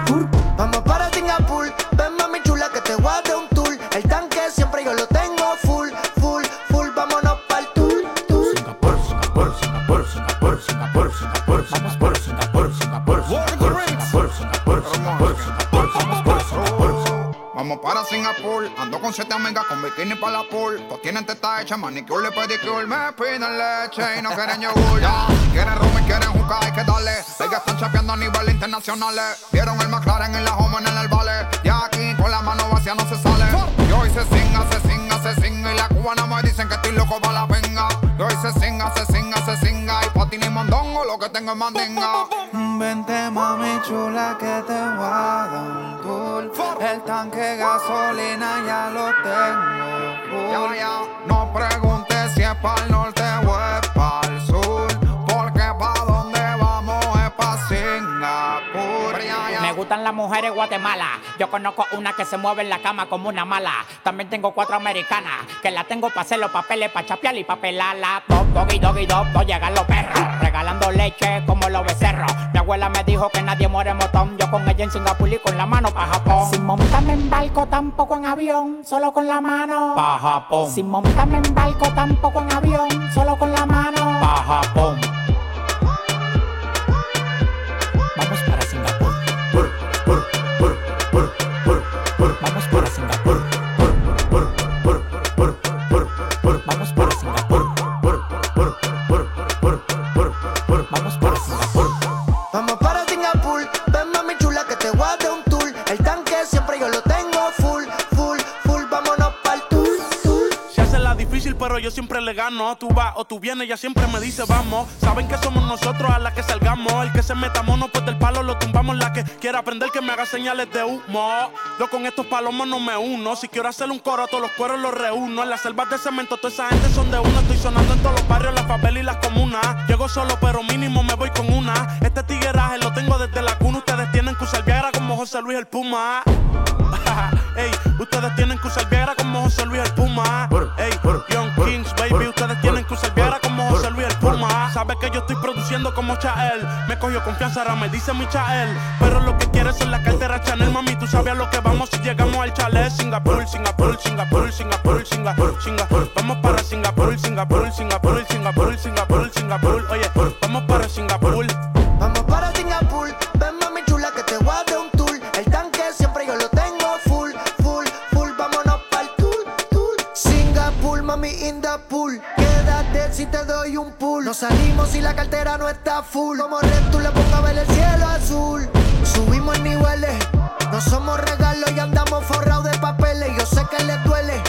para
la pool. Pues tienen teta hecha, manicure y pedicure. Me piden leche y no quieren yogur. Ya, quieren rum y quieren juca, hay que darle. Ellas están chapeando a nivel internacional. Vieron el McLaren en la home en el vale. Y aquí con la mano vacía no se sale. Y hoy se singa, se singa, se singa. Y la cubana me dicen que estoy loco para la venga. Y hoy se singa, se singa, se singa. Y pa' ti ni mondongo, lo que tengo es mandinga.
Vente mami chula que te voy a dar un tour. El tanque de gasolina ya lo tengo full.
No preguntes si es para el norte o es para
gustan las mujeres Guatemala. Yo conozco una que se mueve en la cama como una mala. También tengo cuatro americanas que la tengo para hacer los papeles, para chapear y para pelarla. Top, doggy, doggy, dog, dog, llegan los perros. Regalando leche como los becerros. Mi abuela me dijo que nadie muere motón. Yo con ella en Singapur y con la mano para Japón. Sin montarme en barco, tampoco en avión, solo con la mano. Pa' Japón. Sin montarme en barco, tampoco en avión, solo con la mano. Pa' Japón.
Gano. Tú vas o tú vienes, ella siempre me dice vamos. Saben que somos nosotros a la que salgamos. El que se meta mono, pues del palo lo tumbamos. La que quiera aprender que me haga señales de humo. Yo con estos palomos no me uno. Si quiero hacer un coro, todos los cueros los reúno. En las selvas de cemento, toda esa gente son de uno. Estoy sonando en todos los barrios, las favelas y las comunas. Llego solo, pero mínimo me voy con una. Este tigueraje lo tengo desde la cuna. Ustedes tienen que usar Viagra como José Luis el Puma. Ey, ustedes tienen que usar Viagra como José Luis el Puma. Ey, Young Kings, baby, ustedes tienen que usar Viagra como José Luis el Puma. Sabes que yo estoy produciendo como Chael. Me cogió confianza, ahora me dice mi Chael. Pero lo que quieres es la cartera Chanel, mami. Tú sabes a lo que vamos si llegamos al chalet. Singapur, Singapur, Singapur, Singapur, Singapur, Singapur. Vamos para Singapur, Singapur, Singapur, Singapur, Singapur, Singapur. Oye, vamos para Singapur.
Vamos para Singapur, Nos salimos si la cartera no está full. Como red tú le pongo a ver el cielo azul. Subimos en niveles, no somos regalos y andamos forrados de papeles. Yo sé que les duele,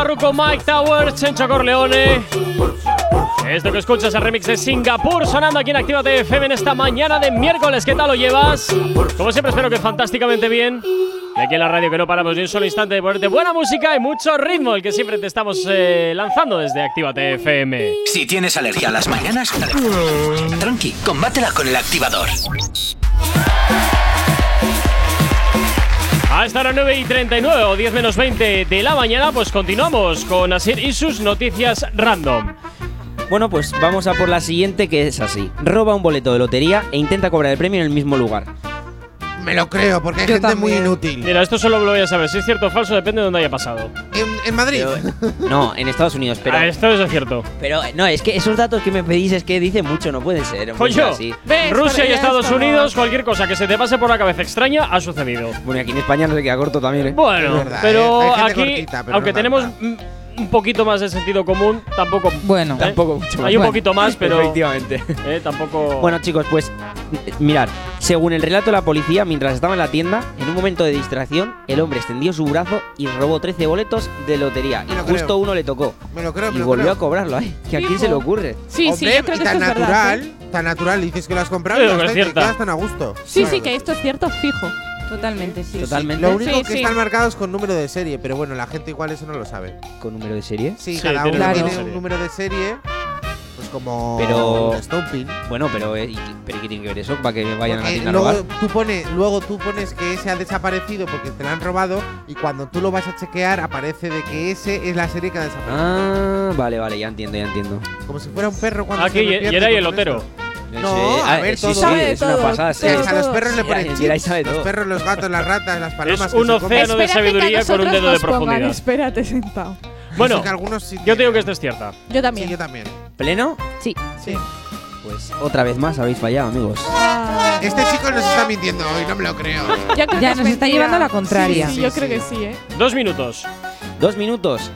Farruko, Mike Towers, Chencho Corleone. Esto que escuchas es el remix de Singapur sonando aquí en Actívate FM en esta mañana de miércoles. ¿Qué tal lo llevas? Como siempre, espero que fantásticamente bien. Y aquí en la radio que no paramos ni un solo instante de ponerte buena música y mucho ritmo, el que siempre te estamos eh, lanzando desde Actívate FM.
Si tienes alergia a las mañanas, dale. tranqui, combátela con el activador.
A esta 9 y 39 o 10 menos 20 de la mañana, pues continuamos con Asir y sus noticias random.
Bueno, pues vamos a por la siguiente que es así. Roba un boleto de lotería e intenta cobrar el premio en el mismo lugar
me lo creo, porque hay gente muy inútil.
Mira, esto solo lo voy a saber. Si es cierto o falso, depende de dónde haya pasado.
En, Madrid.
No, en Estados Unidos, pero.
Ah, esto es cierto.
Pero no, es que esos datos que me pedís es que dicen mucho, no pueden ser.
Coño, Rusia y Estados. Unidos, cualquier cosa que se te pase por la cabeza extraña ha sucedido.
Bueno, aquí en España no se queda corto también, ¿eh?
Bueno, pero
¿eh?
aquí, aunque tenemos un poquito más de sentido común, tampoco.
Bueno,
¿eh?
tampoco mucho más.
Hay un poquito más, pero.
Efectivamente.
¿eh? Tampoco.
Bueno, chicos, pues mirad. Según el relato de la policía, mientras estaba en la tienda, en un momento de distracción, el hombre extendió su brazo y robó 13 boletos de lotería. Y justo uno le tocó.
Me lo creo, me
y volvió a cobrarlo ahí. ¿Que ¿A quién se le ocurre?
Sí, sí, yo creo que
tan
esto
natural,
es
tan natural, dices que lo has comprado y las tan a gusto.
Sí, sí, que esto es cierto, fijo.
Totalmente, sí.
Totalmente.
Lo único que están marcados con número de serie, pero bueno, la gente igual eso no lo sabe.
¿Con número de serie?
Sí, cada uno tiene un número de serie, pues como
Pero-
Stomping.
Bueno, pero, eh, pero ¿qué tiene que ver eso? ¿Para que vayan a la tienda
luego
robar?
tú, pones, luego tú pones que ese ha desaparecido porque te lo han robado y cuando tú lo vas a chequear aparece de que ese es la serie que ha desaparecido.
Ah, vale, vale, ya entiendo, ya entiendo.
Como si fuera un perro cuando
Aquí,
se lo
y-
y
era
esto.
No,
a
ah,
ver,
sí,
todo.
Sí, es una pasada.
A los perros le ponen chips. Los perros, los gatos, las ratas, las palomas.
Un océano de sabiduría con un dedo de profundidad.
Espérate sentado.
Bueno, yo digo que esto es cierta.
Yo también.
yo también.
¿Pleno?
Sí.
Sí.
Pues otra vez más habéis fallado, amigos.
Ah.
Este chico nos está mintiendo hoy, no me lo creo.
ya,
nos está llevando a la contraria.
Sí, yo creo que sí, ¿eh?
Dos minutos.
Dos minutos.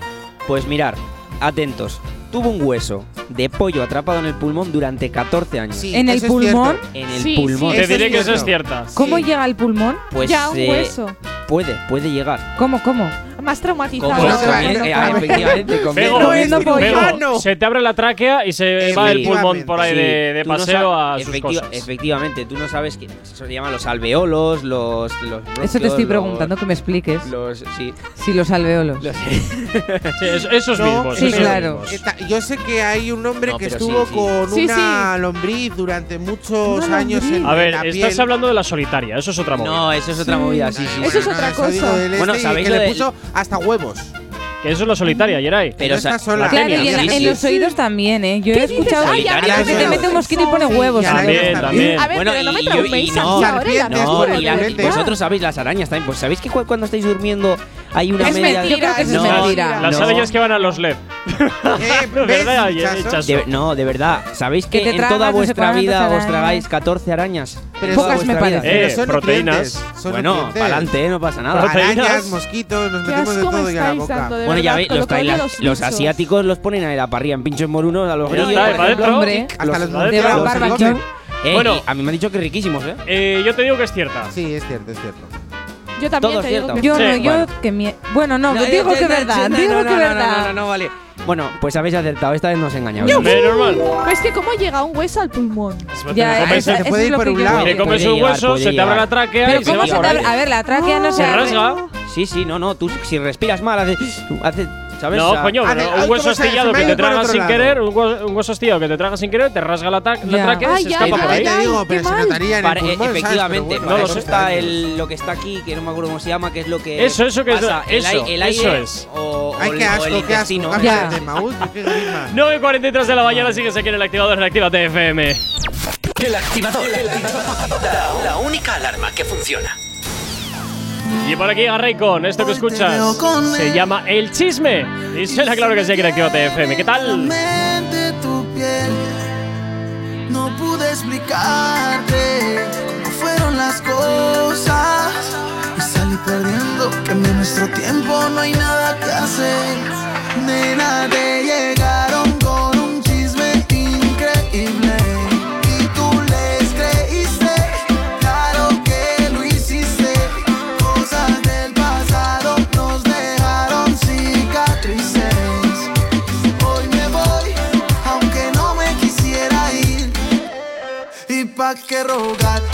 Pues mirar, atentos tuvo un hueso de pollo atrapado en el pulmón durante 14 años.
¿En el pulmón?
En el pulmón.
Te diré que eso es
cierto.
¿Cómo llega al pulmón?
Pues,
ya un
eh,
hueso.
Puede, puede llegar.
¿Cómo, cómo?
más traumatizado.
No,
efectivamente,
se te abre la tráquea y se va el pulmón por ahí de, paseo a sus
efectiva. Efectivamente, tú no sabes qué pues, eso se llaman los alveolos, los,
Eso te estoy preguntando que me expliques.
Los, sí.
los alveolos.
Esos mismos.
Yo sé que hay un hombre que estuvo con una lombriz durante muchos años en
A ver, estás hablando de la solitaria, eso es otra movida.
No, eso es otra movida, sí, sí.
Eso es otra cosa.
Bueno,
este
sabéis
que le puso hasta huevos.
Que eso es lo solitaria, Yeray.
Pero.
Claro, y en, los oídos también, ¿eh? Yo he escuchado que te mete un mosquito y pone huevos.
También, también.
A ver, no me
y, vosotros sabéis las arañas también. Pues sabéis que cuando estáis durmiendo hay una
es
media.
Mentira,
yo creo que no,
es
mentira.
Las
no.
que van a los LED.
Eh,
de, no, de verdad. ¿Sabéis que,
que
en toda
eh,
vuestra vida os tragáis 14 arañas?
Pero
Pocas me parece.
Eh,
son
proteínas.
Son
bueno, para adelante, eh, no pasa nada.
Proteínas.
Arañas, mosquitos, nos metemos de todo y a la boca.
bueno, ya veis, los,
los,
los asiáticos los ponen ahí la parrilla en pinchos morunos a los grillos.
¿eh?
Hombre,
hasta
los de Bueno,
a mí me han dicho que riquísimos, ¿eh?
Yo te digo que es cierta.
Sí, es cierto, es cierto.
Yo también
Todo
te digo que
Yo no, yo
Bueno.
que mi- Bueno, no,
No,
pues
digo
que
ya,
verdad,
no,
digo
no,
que
no, No, no, no, no, vale. Bueno, pues habéis acertado. Esta vez no os engañamos.
Menos mal.
Pues que cómo llega un hueso al pulmón.
Ya,
Te comes-
esa-
te
puede ir por un lado.
te digo.
comes
un hueso, se te abre la tráquea y se
¿cómo
va
se te
por
abre? ahí. A ver, la tráquea no se
Se rasga.
Sí, sí, no, no. Tú si respiras mal, haces. haces- ¿sabes?
No,
o sea,
coño, un hueso astillado que te tragas sin querer, un hueso astillado que te tragas sin querer, te rasga la, tráquea y se escapa por
ahí. digo, pero se mataría en el pulmón,
Efectivamente, no
lo
está el, lo que está aquí, que no me acuerdo cómo se llama, que es lo que
Eso, eso que es eso,
el aire
es.
o el
destino. No,
43 de la mañana sigues aquí en el activador en Activa TFM.
El activador. El activador. La, la única alarma que funciona.
Y por aquí agarré con esto que escuchas. Se llama El Chisme. Y suena claro que sí Actívate FM. ¿Qué tal?
tu piel. No pude explicarte cómo fueron las cosas. Y salí perdiendo que en nuestro tiempo no hay nada que hacer. Nena, te llegaron que
rogar.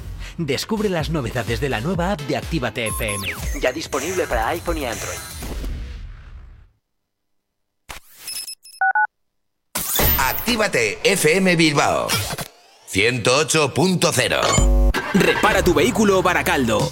Descubre las novedades de la nueva app de Actívate FM.
Ya disponible para iPhone y Android.
Actívate FM Bilbao 108.0
Repara tu vehículo Baracaldo.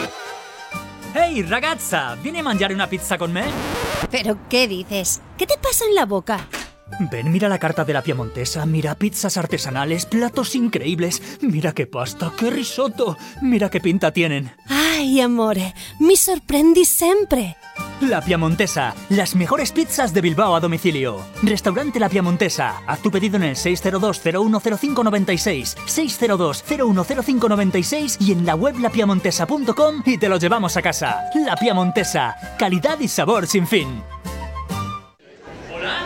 Ehi ragazza, vieni a mangiare una pizza con me?
¿Pero qué dices? ¿Qué te pasa en la boca?
Ven, mira la carta de la piemontesa, mira pizzas artesanales, platos increíbles, mira qué pasta, qué risotto, mira qué pinta tienen.
Ay, amore, mi sorprendi sempre.
La Piamontesa, las mejores pizzas de Bilbao a domicilio. Restaurante La Piamontesa, haz tu pedido en el 602-010596, 602-010596 y en la web lapiamontesa.com y te lo llevamos a casa. La Piamontesa, calidad y sabor sin fin.
¿Hola?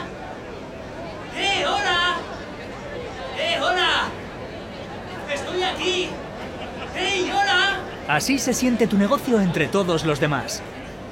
¡Eh, hola! ¡Eh, hola! ¡Estoy aquí! ¡Hey, hola!
Así se siente tu negocio entre todos los demás.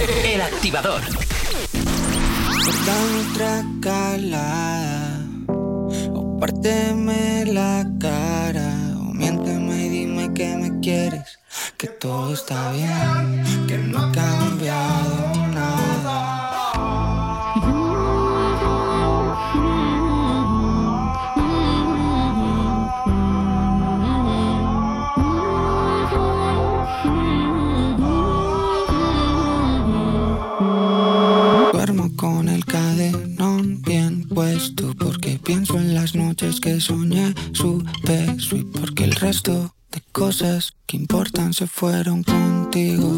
El activador.
Nuestra calada O párteme la cara O miénteme y dime que me quieres, que todo está bien, que no ha cambiado porque pienso en las noches que soñé su beso y porque el resto de cosas que importan se fueron contigo.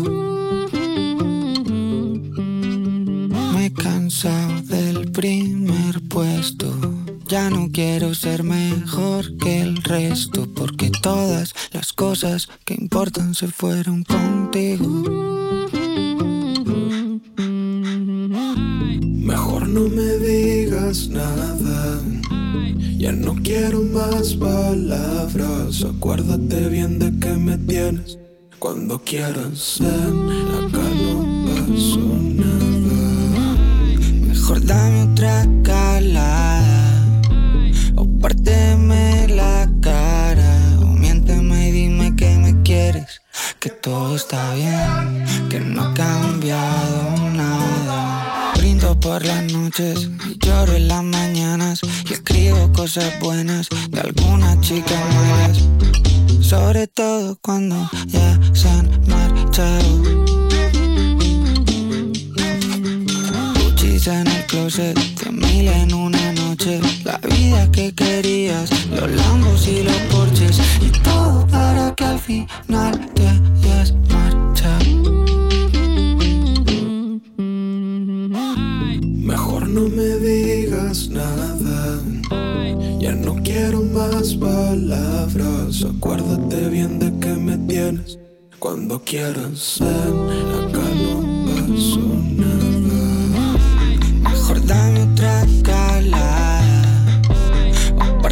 Me he cansado del primer puesto. Ya no quiero ser mejor que el resto porque todas las cosas que importan se fueron contigo.
No me digas nada. Ya no quiero más palabras. Acuérdate bien de que me tienes cuando quieras. Ven, acá no pasó nada.
Mejor dame otra calada O párteme la cara O miénteme y dime que me quieres Que todo está bien Que no ha cambiado por las noches lloro en las mañanas Y escribo cosas buenas De algunas chicas malas Sobre todo cuando ya se han marchado Gucci's en el closet, cien mil en una noche. La vida que querías, los lambos y los porches. Y todo para que al final te hayas
no me digas nada. Ya no quiero más palabras. Acuérdate bien de que me tienes cuando quieras. Ven, acá no pasó nada.
Mejor dame otra calada. O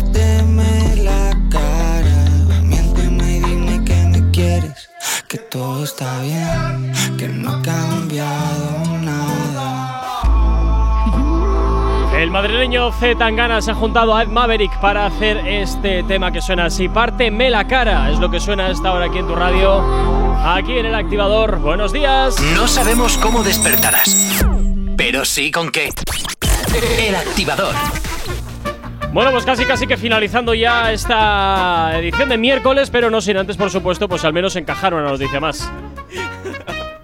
la cara. Miénteme y dime que me quieres. Que todo está bien. Que no ha cambiado
El madrileño Z Tangana se ha juntado a Ed Maverick para hacer este tema que suena así. Párteme la cara, es lo que suena a esta hora aquí en tu radio. Aquí en el activador. Buenos días.
No sabemos cómo despertarás, pero sí con qué. El activador.
Bueno, pues casi casi que finalizando ya esta edición de miércoles, pero no sin antes, por supuesto, pues al menos encajar una noticia más.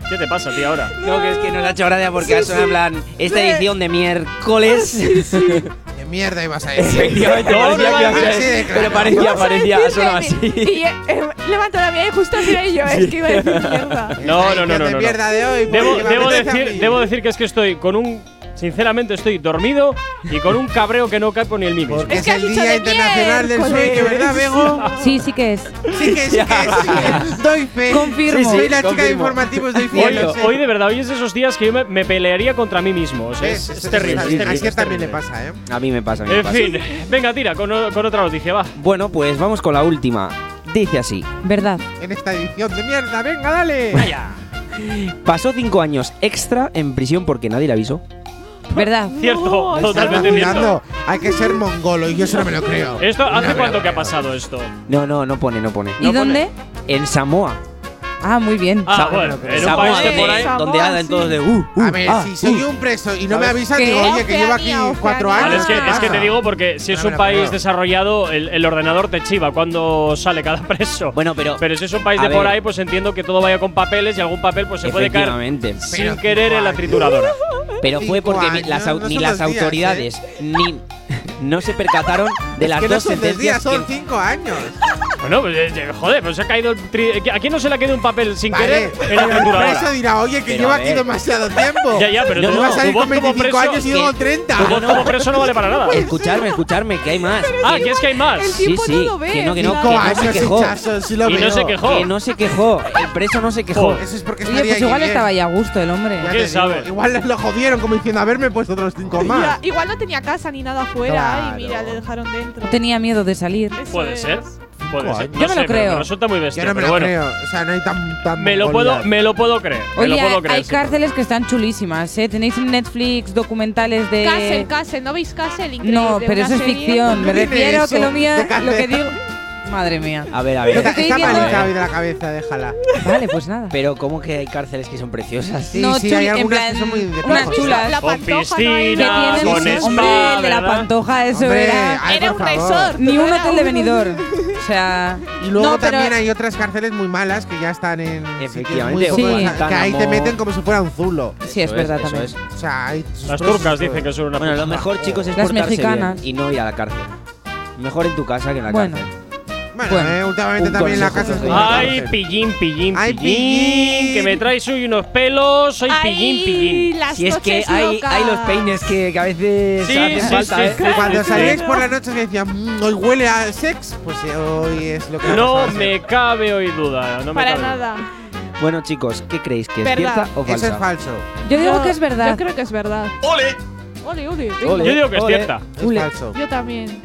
¿Qué te pasa, tío, ahora?
No, que es que nos ha hecho gracia porque
Sí,
eso en plan, esta edición de miércoles.
De mierda ibas a decir.
Efectivamente, parecía que a
claro.
pero parecía, parecía,
Sí,
sonaba
sí,
así.
Y eh, eh, levanto la mía y justo así era yo, es que iba a decir mierda.
No, no, no, no. no,
de mierda de hoy,
Debo, decir, debo decir que es que estoy con un. Sinceramente, estoy dormido y con un cabreo que no cae ni el mí mismo.
Porque es, el Día Internacional del Sueño, ¿verdad, Bego?
Sí, sí que es.
Sí que que es. sí que es. Doy fe.
Confirmo.
Soy la chica de informativos, doy fe.
Hoy, de verdad, hoy es de esos días que yo me, me pelearía contra mí mismo. O sea, es, terrible.
A
es
también le pasa, ¿eh?
A mí me pasa, a mí me
En
pasa.
fin, venga, tira con otra noticia, va.
Bueno, pues vamos con la última. Dice así.
Verdad.
En esta edición de mierda, venga, dale.
Vaya.
Pasó cinco años extra en prisión porque nadie le avisó.
Verdad.
Cierto,
Estás
totalmente cierto.
Hay que ser mongolo y yo eso no me lo creo.
Esto,
No
¿hace
me
cuánto que ha pasado esto?
No, no, no pone, no pone.
¿Y dónde?
En Samoa.
Ah, muy bien.
Ah,
Samoa,
bueno,
no
en un
Samoa,
país de
donde-
por ahí.
Donde
Samoa,
hagan
sí.
todos de uh, uh,
A ver,
ah,
si soy
uh.
un preso y no me avisan, digo, oye, que llevo aquí
Oceanía,
cuatro años.
Vale, es, que,
¿qué
es que te
pasa?
digo porque si
No
es un país
creo.
desarrollado, el, el ordenador te chiva cuando sale cada preso.
Bueno, pero.
Pero si es un país de por ahí, pues entiendo que todo vaya con papeles y algún papel pues se puede caer sin
Pero
querer en la trituradora.
Pero fue porque ni
años,
las, au-
no
ni
son
las
dos días,
autoridades ni no se percataron de
Es
las
que no
dos
son dos días,
sentencias
son
que
cinco años.
Bueno, pues, eh, eh, joder, pues se ha caído el tri- ¿A quién no se le ha caído un papel sin
Vale,
querer en
pero
la
el
trituradora?
preso dirá, oye, que
Pero
llevo
a
aquí
ver.
demasiado tiempo.
Ya, ya, pero
No,
tú,
no,
Vas a
tu
salir
voz
con
como
25
preso,
años y luego 30.
tu voz como preso no vale para nada.
escucharme, escucharme, que hay más.
Ah, que es que hay más.
El
Sí,
tiempo
sí,
no lo ve.
que no, que no,
Cinco
que no se
años,
quejó.
hinchazo, sí lo
Y no
veo.
se quejó.
Que no se quejó, el preso no se quejó.
Joder.
Eso es porque
Oye,
estaría
pues igual
allí bien.
estaba ya a gusto el hombre.
Ya
¿Quién
te digo,
sabe?
Igual lo jodieron como diciendo, haberme puesto otros cinco
Ya,
más.
igual no tenía casa ni nada afuera
Claro.
y mira, le dejaron dentro.
No tenía miedo de salir.
Eso
Puede
es.
ser. Puede ser. No
Yo me
sé,
lo
pero
creo.
me resulta muy bestia,
Yo no me
pero
lo
bueno.
creo. O sea, no hay tan. tan
Me lo puedo, me lo puedo creer. me
Oye,
lo puedo
hay,
creer.
hay
sí.
cárceles que están chulísimas, ¿eh? Tenéis en Netflix documentales de.
Castle, Castle, ¿no veis Castle? Increíble.
No, pero
una
eso es
serie.
ficción. Me
¿Qué tiene
refiero
eso
que lo mío,
de
lo que digo,
Madre mía.
A ver, a ver.
Lo que estoy
Está
diciendo-
hoy de la cabeza, déjala.
Vale, pues nada.
Pero ¿cómo que hay cárceles que son preciosas?
Sí,
No,
sí,
chul-
hay
en
algunas
plan,
que son muy de
unas
pajos.
chulas.
La
Con
pantoja, ¿no?
piscina,
Hay-
Que tienen-
con spa,
Hombre, el de la
¿verdad?
pantoja, eso
Hombre,
era.
ay,
Era
por
un
favor.
resort.
Ni un hotel de venidor. O sea.
Y luego
no, pero-
también hay otras cárceles muy malas que ya están en sitios
Efectivamente,
que ahí te meten como si fuera un zulo.
Sí, es
Eso
verdad
eso
también.
es.
O sea, hay sus
Las
y
turcas dicen que son una
Bueno, lo
puta.
mejor, chicos, es
Las
portarse
mexicanas.
bien y no ir a la cárcel. Mejor en tu casa que en la
Bueno.
cárcel.
Bueno,
Bueno,
eh, últimamente también la casa.
Ay, pillín, pillín,
Ay,
pillín,
pillín.
que me traes hoy unos pelos, soy pillín,
Ay,
pillín.
las
Si es que hay, hay los peines que, que a veces
Sí,
hacen
sí,
falta,
sí,
¿eh?
sí.
Cuando salíais por la noche que decían, "Mm, hoy huele a sex, pues eh, hoy es lo que
No me cabe hoy duda. No me
Para
cabe.
nada.
Bueno, chicos, ¿qué creéis? ¿Que es cierta o falsa?
Eso es falso.
Yo digo que es verdad.
Yo creo que es verdad.
¡Ole!
Ole, ole.
Ole,
Yo digo que es cierta.
Es falso.
Yo también.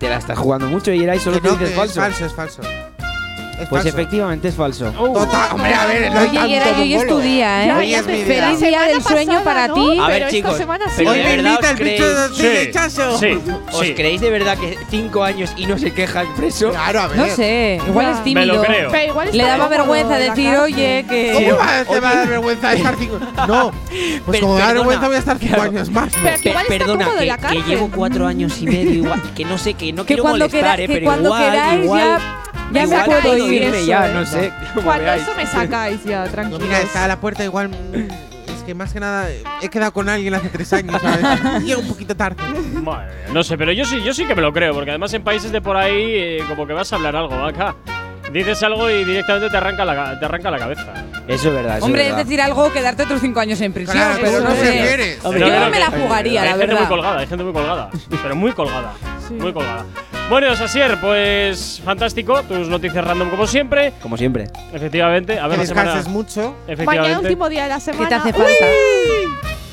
Te la estás jugando mucho y Eray solo
Que no,
dices
que
falso.
Es falso, es falso. Es
Pues
falso.
efectivamente es falso.
Uh,
Total, hombre, a ver, no hay
Oye,
tanto
Yera, hoy es tu
mongolo.
día, ¿eh?
Hoy es mi día.
Feliz día del sueño
pasada,
para
¿no?
ti.
A ver, chicos,
sí.
Hoy
de
me invita el bicho
creéis-
de
Sí.
rechazo.
Sí,
¿Os creéis de verdad que cinco años y no se queja el preso?
Claro, a ver.
No sé, igual es
Me
tímido.
lo creo.
Pero igual
Le daba vergüenza
en la
decir, oye, que.
¿Cómo va, te va a dar vergüenza estar cinco No, pues como me da vergüenza voy a estar cinco años más.
perdona, que, llevo cuatro años y medio igual, que no sé, que no quiero molestar, eh, pero
cuando
igual,
queráis
igual,
ya, ya
igual
me puedo
puedo
ir.
irme
eso,
ya, no sé.
Cuando eso me sacáis ya,
mira, está a la puerta igual. mm, Es que más que nada he quedado con alguien hace tres años, ¿sabes? Llego un poquito tarde.
Madre mía, No sé, pero yo sí, yo sí que me lo creo, porque además en países de por ahí, eh, como que vas a hablar algo, acá. Dices algo y directamente te arranca la, te arranca la cabeza.
Eso es verdad, eso
Hombre,
es
es
verdad.
decir algo, quedarte otros cinco años en prisión.
Claro,
pero
no
sé.
se quiere.
Hombre,
Yo no me la jugaría,
hay
la
gente muy
verdad.
colgada, hay gente muy colgada. pero muy colgada.
Sí.
Muy colgada. Bueno, Sasier, pues fantástico. Tus noticias random como siempre.
Como siempre.
Efectivamente. A ver,
Que
la semana.
descanses mucho.
Mañana,
Efectivamente.
último día de la semana.
¿Qué te hace
¡Uy!
falta?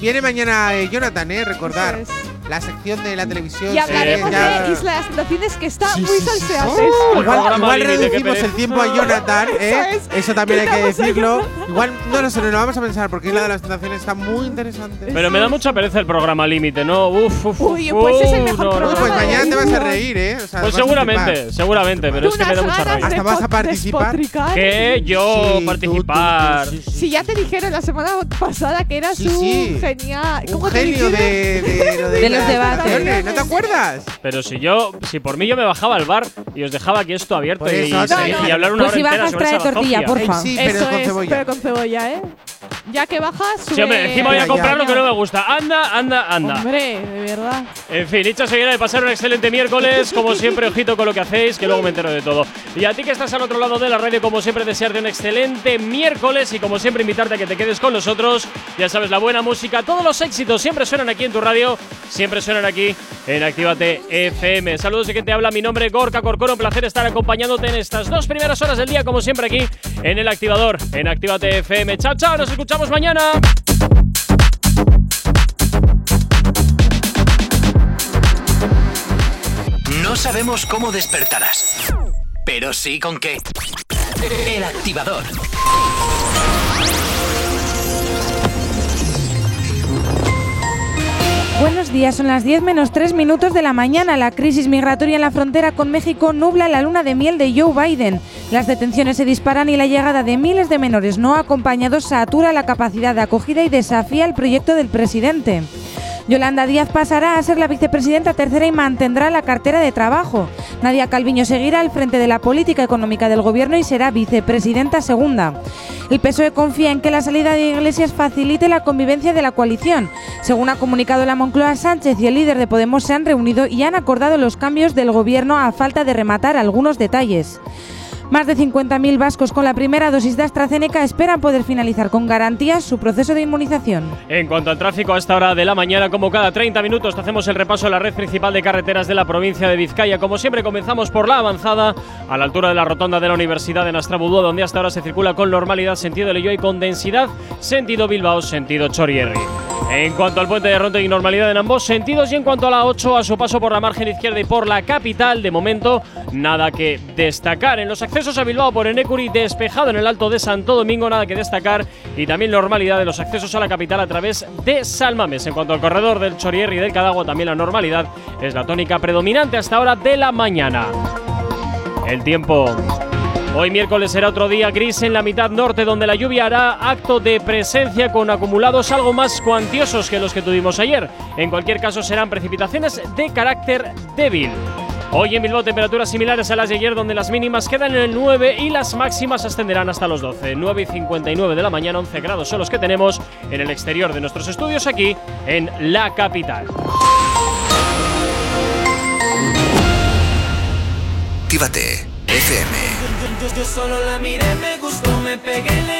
Viene mañana eh, Jonathan, ¿eh? Recordar.
Eso es.
La sección de la televisión.
Y hablaremos
ya-
de Isla de las Tentaciones, que está
Sí,
muy
sí, sí,
salseada.
sí.
Oh,
Igual, igual reducimos el tiempo a Jonathan, ¿eh?
Eso
Eso también hay que decirlo. Igual, no lo sé, no lo vamos a pensar porque Isla de las Tentaciones está muy interesante.
Pero me da mucha pereza el programa límite, ¿no? Uf, uf,
Uy,
uf,
pues es el mejor
no, no.
programa
Pues mañana te vas a reír, ¿eh? O sea,
Pues seguramente, seguramente, pero es que me da mucha rabia.
Hasta vas a participar.
Que yo participar.
tú, tú, sí, sí,
Si ya te dijeron la semana pasada que eras un genial.
Un
¿Cómo te
genio de, De
los debates.
¿No te acuerdas?
Pero si yo, si por mí yo me bajaba al bar y os dejaba aquí esto abierto
Por
y,
eso, no,
y
no.
hablar una
Pues
hora
si
entera
bajas,
sobre
trae
esa
tortilla,
bazofia.
porfa.
Sí, pero
Eso
con
es,
cebolla.
pero con cebolla, ¿eh? Ya que bajas, sube.
Sí, hombre, encima voy a
Ya,
comprar
ya.
lo que no me gusta. Anda, anda, anda.
Hombre, de verdad.
En fin, dicho seguirá de pasar un excelente miércoles. Como siempre, ojito con lo que hacéis, que luego me entero de todo. Y a ti que estás al otro lado de la radio, como siempre, desearte un excelente miércoles y como siempre, invitarte a que te quedes con nosotros. Ya sabes, la buena música, todos los éxitos siempre suenan aquí en tu radio, siempre suenan aquí en Actívate FM. Saludos de quien te habla, mi nombre Gorka Corcoro. Un placer estar acompañándote en estas dos primeras horas del día, como siempre, aquí en el activador, en Actívate FM. Chao, chao, nos escuchamos mañana.
No sabemos cómo despertarás, pero sí con qué. El activador.
Buenos días, son las 10 menos 3 minutos de la mañana. La crisis migratoria en la frontera con México nubla la luna de miel de Joe Biden. Las detenciones se disparan y la llegada de miles de menores no acompañados satura la capacidad de acogida y desafía el proyecto del presidente. Yolanda Díaz pasará a ser la vicepresidenta tercera y mantendrá la cartera de trabajo. Nadia Calviño seguirá al frente de la política económica del gobierno y será vicepresidenta segunda. El PSOE confía en que la salida de Iglesias facilite la convivencia de la coalición. Según ha comunicado la Moncloa, Sánchez y el líder de Podemos se han reunido y han acordado los cambios del gobierno a falta de rematar algunos detalles. Más de 50.000 vascos con la primera dosis de AstraZeneca esperan poder finalizar con garantías su proceso de inmunización.
En cuanto al tráfico a esta hora de la mañana, como cada 30 minutos, hacemos el repaso de la red principal de carreteras de la provincia de Vizcaya. Como siempre, comenzamos por la avanzada, a la altura de la rotonda de la Universidad de Nastrabudú, donde hasta ahora se circula con normalidad sentido Leyoa y con densidad sentido Bilbao, sentido Chorierri. En cuanto al puente de Ronte y normalidad en ambos sentidos y en cuanto a la 8 a su paso por la margen izquierda y por la capital, de momento nada que destacar. En los accesos a Bilbao por Enecuri despejado en el Alto de Santo Domingo, nada que destacar y también normalidad de los accesos a la capital a través de Salmames. En cuanto al corredor del Chorierri y del Cadagua, también la normalidad es la tónica predominante hasta ahora de la mañana. el tiempo. Hoy miércoles será otro día gris en la mitad norte donde la lluvia hará acto de presencia con acumulados algo más cuantiosos que los que tuvimos ayer. En cualquier caso serán precipitaciones de carácter débil. Hoy en Bilbao temperaturas similares a las de ayer donde las mínimas quedan en el 9 y las máximas ascenderán hasta los 12. 9 y 59 de la mañana, 11 grados son los que tenemos en el exterior de nuestros estudios aquí en la capital.
Actívate FM.
Yo, yo solo la miré, me gustó, me pegué, le vi